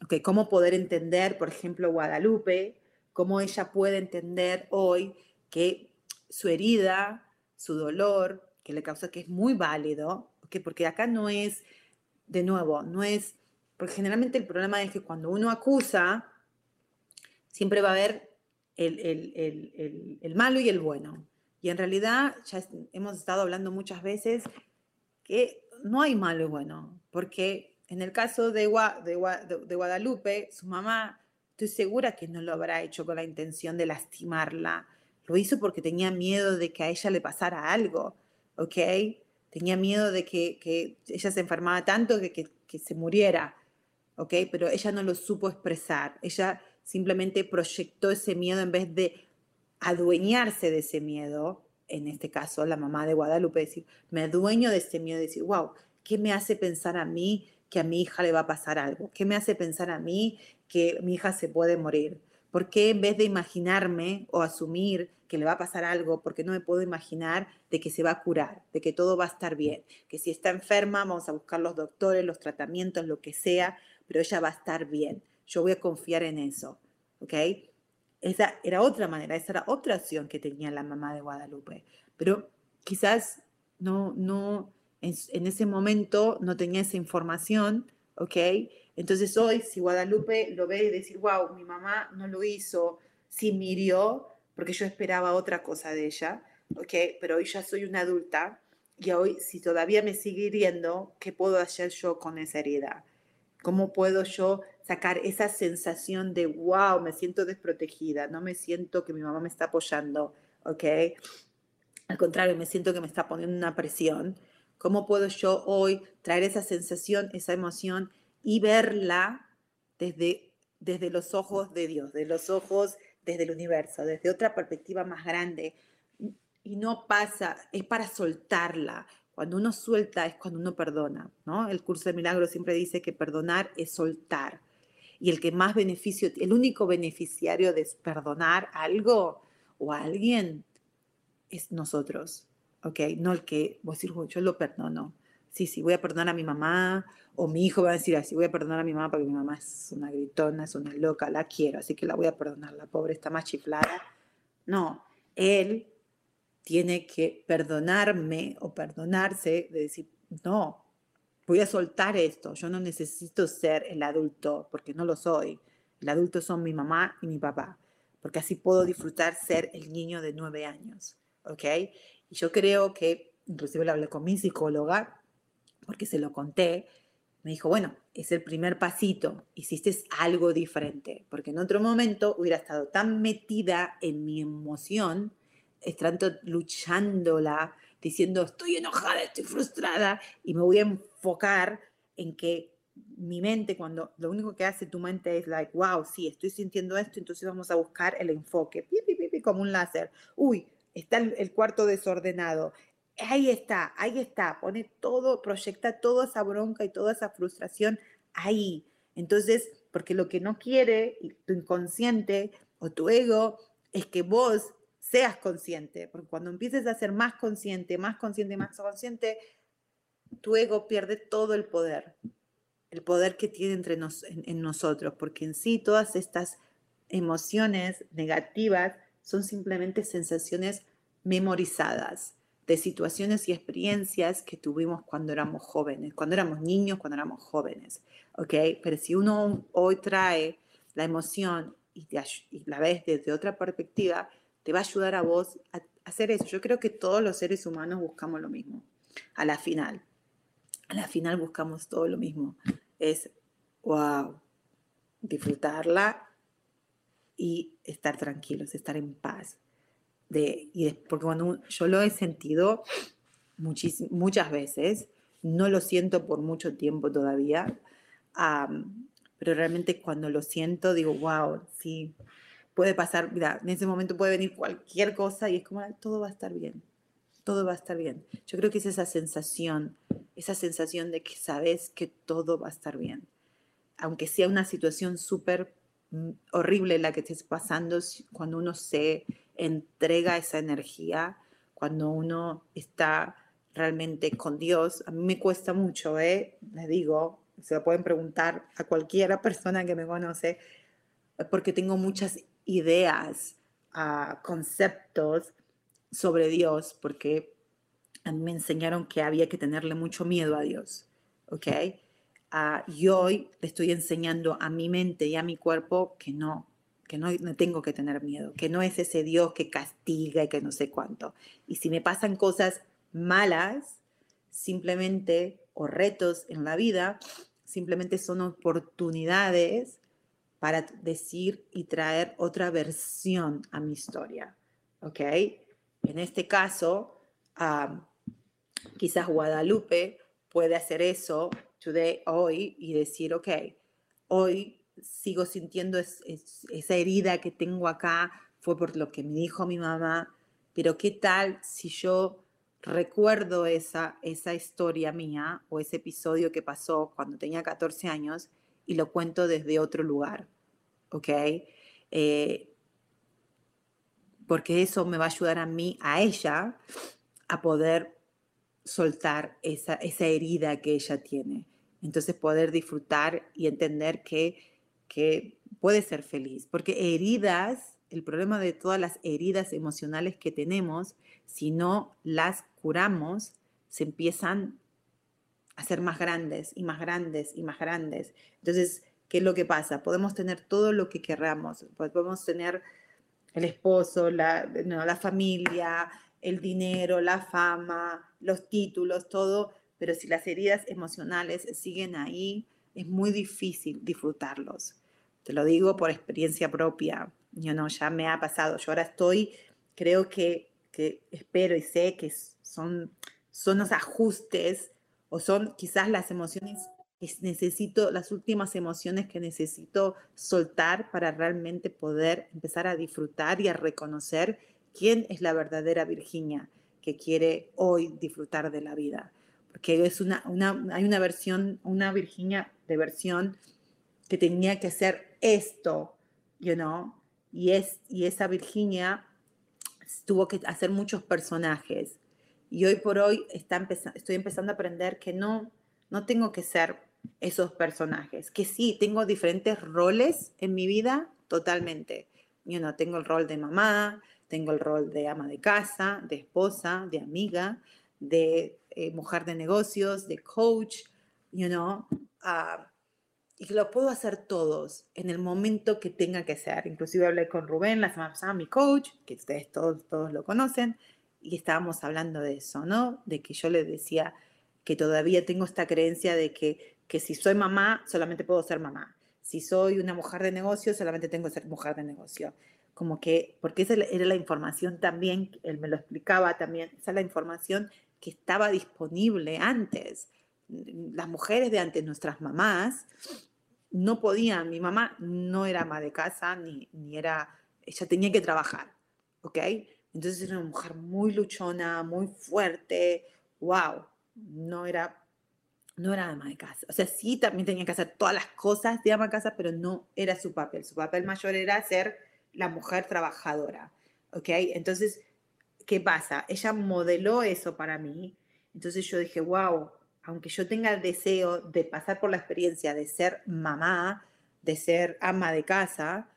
¿Ok? ¿Cómo poder entender, por ejemplo, Guadalupe, cómo ella puede entender hoy que su herida, su dolor, que le causa que es muy válido, porque acá no es, de nuevo, no es, porque generalmente el problema es que cuando uno acusa, siempre va a haber el, malo y el bueno. Y en realidad ya hemos estado hablando muchas veces que no hay malo y bueno, porque en el caso de, de, Guadalupe, su mamá, estoy segura que no lo habrá hecho con la intención de lastimarla. Lo hizo porque tenía miedo de que a ella le pasara algo, ¿ok? Tenía miedo de que, ella se enfermaba tanto que, que, se muriera, ¿ok? Pero ella no lo supo expresar, ella simplemente proyectó ese miedo en vez de adueñarse de ese miedo, en este caso la mamá de Guadalupe, decir, me adueño de ese miedo, decir, wow, ¿qué me hace pensar a mí que a mi hija le va a pasar algo? ¿Qué me hace pensar a mí que mi hija se puede morir? ¿Por qué en vez de imaginarme o asumir que le va a pasar algo, porque no me puedo imaginar de que se va a curar, de que todo va a estar bien, que si está enferma vamos a buscar los doctores, los tratamientos, lo que sea, pero ella va a estar bien. Yo voy a confiar en eso, ¿ok? Esa era otra manera, esa era otra opción que tenía la mamá de Guadalupe. Pero quizás no, no, en, ese momento no tenía esa información, ¿ok? Entonces hoy, si Guadalupe lo ve y decir, wow, mi mamá no lo hizo, sí mirió, porque yo esperaba otra cosa de ella, ¿ok? Pero hoy ya soy una adulta y hoy, si todavía me sigue hiriendo, ¿qué puedo hacer yo con esa herida? ¿Cómo puedo yo sacar esa sensación de, wow, me siento desprotegida, no me siento que mi mamá me está apoyando, ¿ok? Al contrario, me siento que me está poniendo una presión. ¿Cómo puedo yo hoy traer esa sensación, esa emoción y verla desde, desde los ojos de Dios, de los ojos desde el universo, desde otra perspectiva más grande? Y no pasa, es para soltarla, cuando uno suelta es cuando uno perdona, ¿no? El curso de milagros siempre dice que perdonar es soltar. Y el que más beneficio, el único beneficiario de perdonar algo o a alguien es nosotros, ¿ok? No el que vos decir, yo lo perdono. Sí, sí, voy a perdonar a mi mamá, o mi hijo va a decir así, voy a perdonar a mi mamá porque mi mamá es una gritona, es una loca, la quiero, así que la voy a perdonar, la pobre está más chiflada. No, él tiene que perdonarme o perdonarse de decir, no, voy a soltar esto, yo no necesito ser el adulto porque no lo soy. El adulto son mi mamá y mi papá, porque así puedo disfrutar ser el niño de nueve años, ¿ok? Y yo creo que, inclusive lo hablé con mi psicóloga, porque se lo conté, me dijo, bueno, es el primer pasito, hiciste algo diferente, porque en otro momento hubiera estado tan metida en mi emoción estando luchándola, diciendo estoy enojada, estoy frustrada, y me voy a enfocar en que mi mente, cuando lo único que hace tu mente es like, wow, sí, estoy sintiendo esto, entonces vamos a buscar el enfoque, como un láser. Uy, está el, cuarto desordenado. Ahí está, ahí está, pone todo, proyecta toda esa bronca y toda esa frustración ahí. Entonces, porque lo que no quiere tu inconsciente o tu ego es que vos seas consciente, porque cuando empieces a ser más consciente, más consciente, más consciente, tu ego pierde todo el poder, el poder que tiene entre en, nosotros, porque en sí todas estas emociones negativas son simplemente sensaciones memorizadas de situaciones y experiencias que tuvimos cuando éramos jóvenes, cuando éramos niños, cuando éramos jóvenes, ¿ok? Pero si uno hoy trae la emoción y, y la ves desde otra perspectiva, te va a ayudar a vos a hacer eso. Yo creo que todos los seres humanos buscamos lo mismo. A la final, a la final buscamos todo lo mismo. Es, wow, disfrutarla y estar tranquilos, estar en paz. De, y porque cuando yo lo he sentido muchas veces, no lo siento por mucho tiempo todavía, pero realmente cuando lo siento digo, wow, sí, puede pasar, mira, en ese momento puede venir cualquier cosa y es como, todo va a estar bien, todo va a estar bien. Yo creo que es esa sensación, esa sensación de que sabes que todo va a estar bien. Aunque sea una situación súper mm, horrible la que estés pasando, cuando uno se entrega esa energía, cuando uno está realmente con Dios, a mí me cuesta mucho, ¿eh? Les digo, se lo pueden preguntar a cualquiera persona que me conoce, porque tengo muchas ideas, uh, conceptos sobre Dios, porque a mí me enseñaron que había que tenerle mucho miedo a Dios, ¿ok? Uh, y hoy le estoy enseñando a mi mente y a mi cuerpo que no, que no, tengo que tener miedo, que no es ese Dios que castiga y que no sé cuánto. Y si me pasan cosas malas, simplemente, o retos en la vida, simplemente son oportunidades para decir y traer otra versión a mi historia. ¿Ok? En este caso, quizás Guadalupe puede hacer eso today, hoy y decir, ok, hoy sigo sintiendo esa herida que tengo acá, fue por lo que me dijo mi mamá, pero ¿qué tal si yo recuerdo esa, esa historia mía o ese episodio que pasó cuando tenía 14 años y lo cuento desde otro lugar, ¿ok? Eh, porque eso me va a ayudar a mí, a ella, a poder soltar esa, esa herida que ella tiene. Entonces poder disfrutar y entender que, que puedes ser feliz, porque heridas, el problema de todas las heridas emocionales que tenemos, si no las curamos, se empiezan a ser más grandes y más grandes y más grandes. Entonces, ¿qué es lo que pasa? Podemos tener todo lo que queramos, podemos tener el esposo, la, la familia, el dinero, la fama, los títulos, todo, pero si las heridas emocionales siguen ahí, es muy difícil disfrutarlos. Te lo digo por experiencia propia. Yo no, ya me ha pasado. Yo ahora estoy, creo que, que espero y sé que son, son los ajustes o son quizás las emociones que necesito, las últimas emociones que necesito soltar para realmente poder empezar a disfrutar y a reconocer quién es la verdadera Virginia que quiere hoy disfrutar de la vida. Porque es una, una, hay una versión, una Virginia de versión que tenía que hacer esto, you know, y, es, y esa Virginia tuvo que hacer muchos personajes. Y hoy por hoy está estoy empezando a aprender que no, no tengo que ser esos personajes, que sí, tengo diferentes roles en mi vida, totalmente. Yo no tengo el rol de mamá, tengo el rol de ama de casa, de esposa, de amiga, de eh, mujer de negocios, de coach, you know, uh, y que lo puedo hacer todos en el momento que tenga que ser. Inclusive hablé con Rubén la semana pasada, mi coach, que ustedes todos, todos lo conocen, y estábamos hablando de eso, ¿no? De que yo le decía que todavía tengo esta creencia de que, que si soy mamá, solamente puedo ser mamá. Si soy una mujer de negocio, solamente tengo que ser mujer de negocio. Como que, porque esa era la información también, él me lo explicaba también, esa es la información que estaba disponible antes. Las mujeres de antes, nuestras mamás, no podía, mi mamá no era ama de casa, ni, ni era, ella tenía que trabajar, ¿ok? Entonces era una mujer muy luchona, muy fuerte, wow, no era, no era ama de casa. O sea, sí también tenía que hacer todas las cosas de ama de casa, pero no era su papel. Su papel mayor era ser la mujer trabajadora, ¿ok? Entonces, ¿qué pasa? Ella modeló eso para mí. Entonces yo dije, wow, aunque yo tenga el deseo de pasar por la experiencia de ser mamá, de ser ama de casa,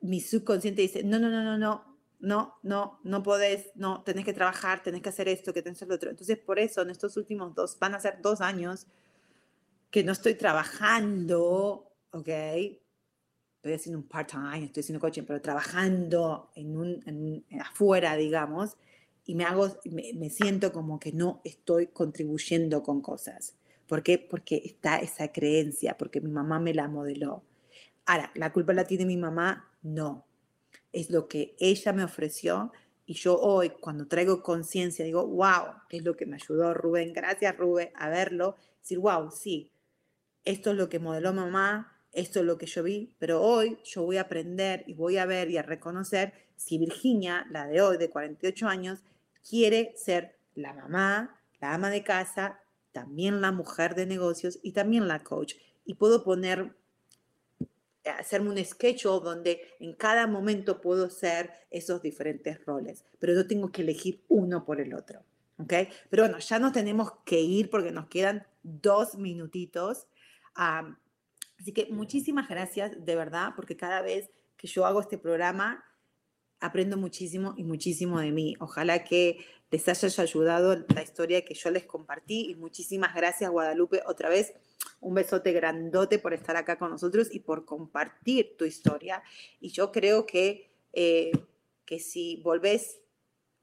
mi subconsciente dice, no, no, no, no, no, no, no, no podés, no, tenés que trabajar, tenés que hacer esto, que tenés que hacer lo otro. Entonces, por eso, en estos últimos dos, van a ser dos años que no estoy trabajando, ¿ok? Estoy haciendo un part-time, estoy haciendo coaching, pero trabajando en un, afuera, digamos, y me hago, me, siento como que no estoy contribuyendo con cosas. ¿Por qué? Porque está esa creencia, porque mi mamá me la modeló. Ahora, ¿la culpa la tiene mi mamá? No. Es lo que ella me ofreció y yo hoy, cuando traigo conciencia, digo, wow, es lo que me ayudó Rubén, gracias Rubén, a verlo, decir, wow, sí, esto es lo que modeló mamá, esto es lo que yo vi, pero hoy yo voy a aprender y voy a ver y a reconocer si Virginia, la de hoy, de 48 años, quiere ser la mamá, la ama de casa, también la mujer de negocios y también la coach. Y puedo poner, hacerme un sketch donde en cada momento puedo ser esos diferentes roles, pero no tengo que elegir uno por el otro. ¿Ok? Pero bueno, ya nos tenemos que ir porque nos quedan dos minutitos. así que muchísimas gracias de verdad, porque cada vez que yo hago este programa, aprendo muchísimo y muchísimo de mí. Ojalá que les haya ayudado la historia que yo les compartí y muchísimas gracias Guadalupe otra vez. Un besote grandote por estar acá con nosotros y por compartir tu historia. Y yo creo que, eh, que si volvés,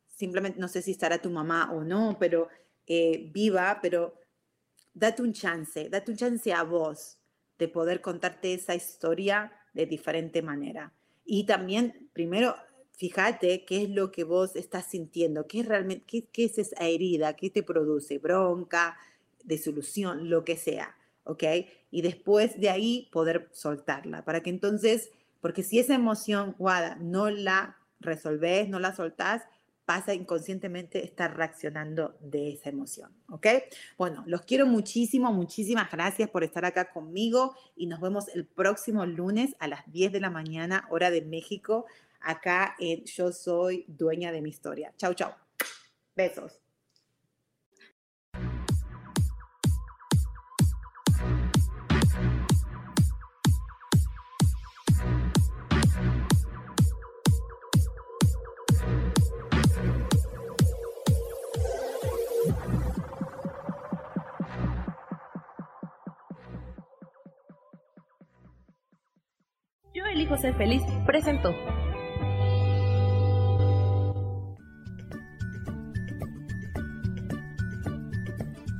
simplemente no sé si estará tu mamá o no, pero eh, viva, pero date un chance, date un chance a vos de poder contarte esa historia de diferente manera. Y también, primero, fíjate qué es lo que vos estás sintiendo, qué es realmente, qué, es esa herida, qué te produce, bronca, desolución, lo que sea, ¿ok? Y después de ahí poder soltarla, para que entonces, porque si esa emoción, Guada, no la resolvés, no la soltás, pasa inconscientemente estar reaccionando de esa emoción, ¿ok? Bueno, los quiero muchísimo, muchísimas gracias por estar acá conmigo y nos vemos el próximo lunes a las 10 de la mañana, hora de México, acá en Yo Soy Dueña de mi Historia. Chau, chau. Besos. Yo elijo ser feliz, Presento.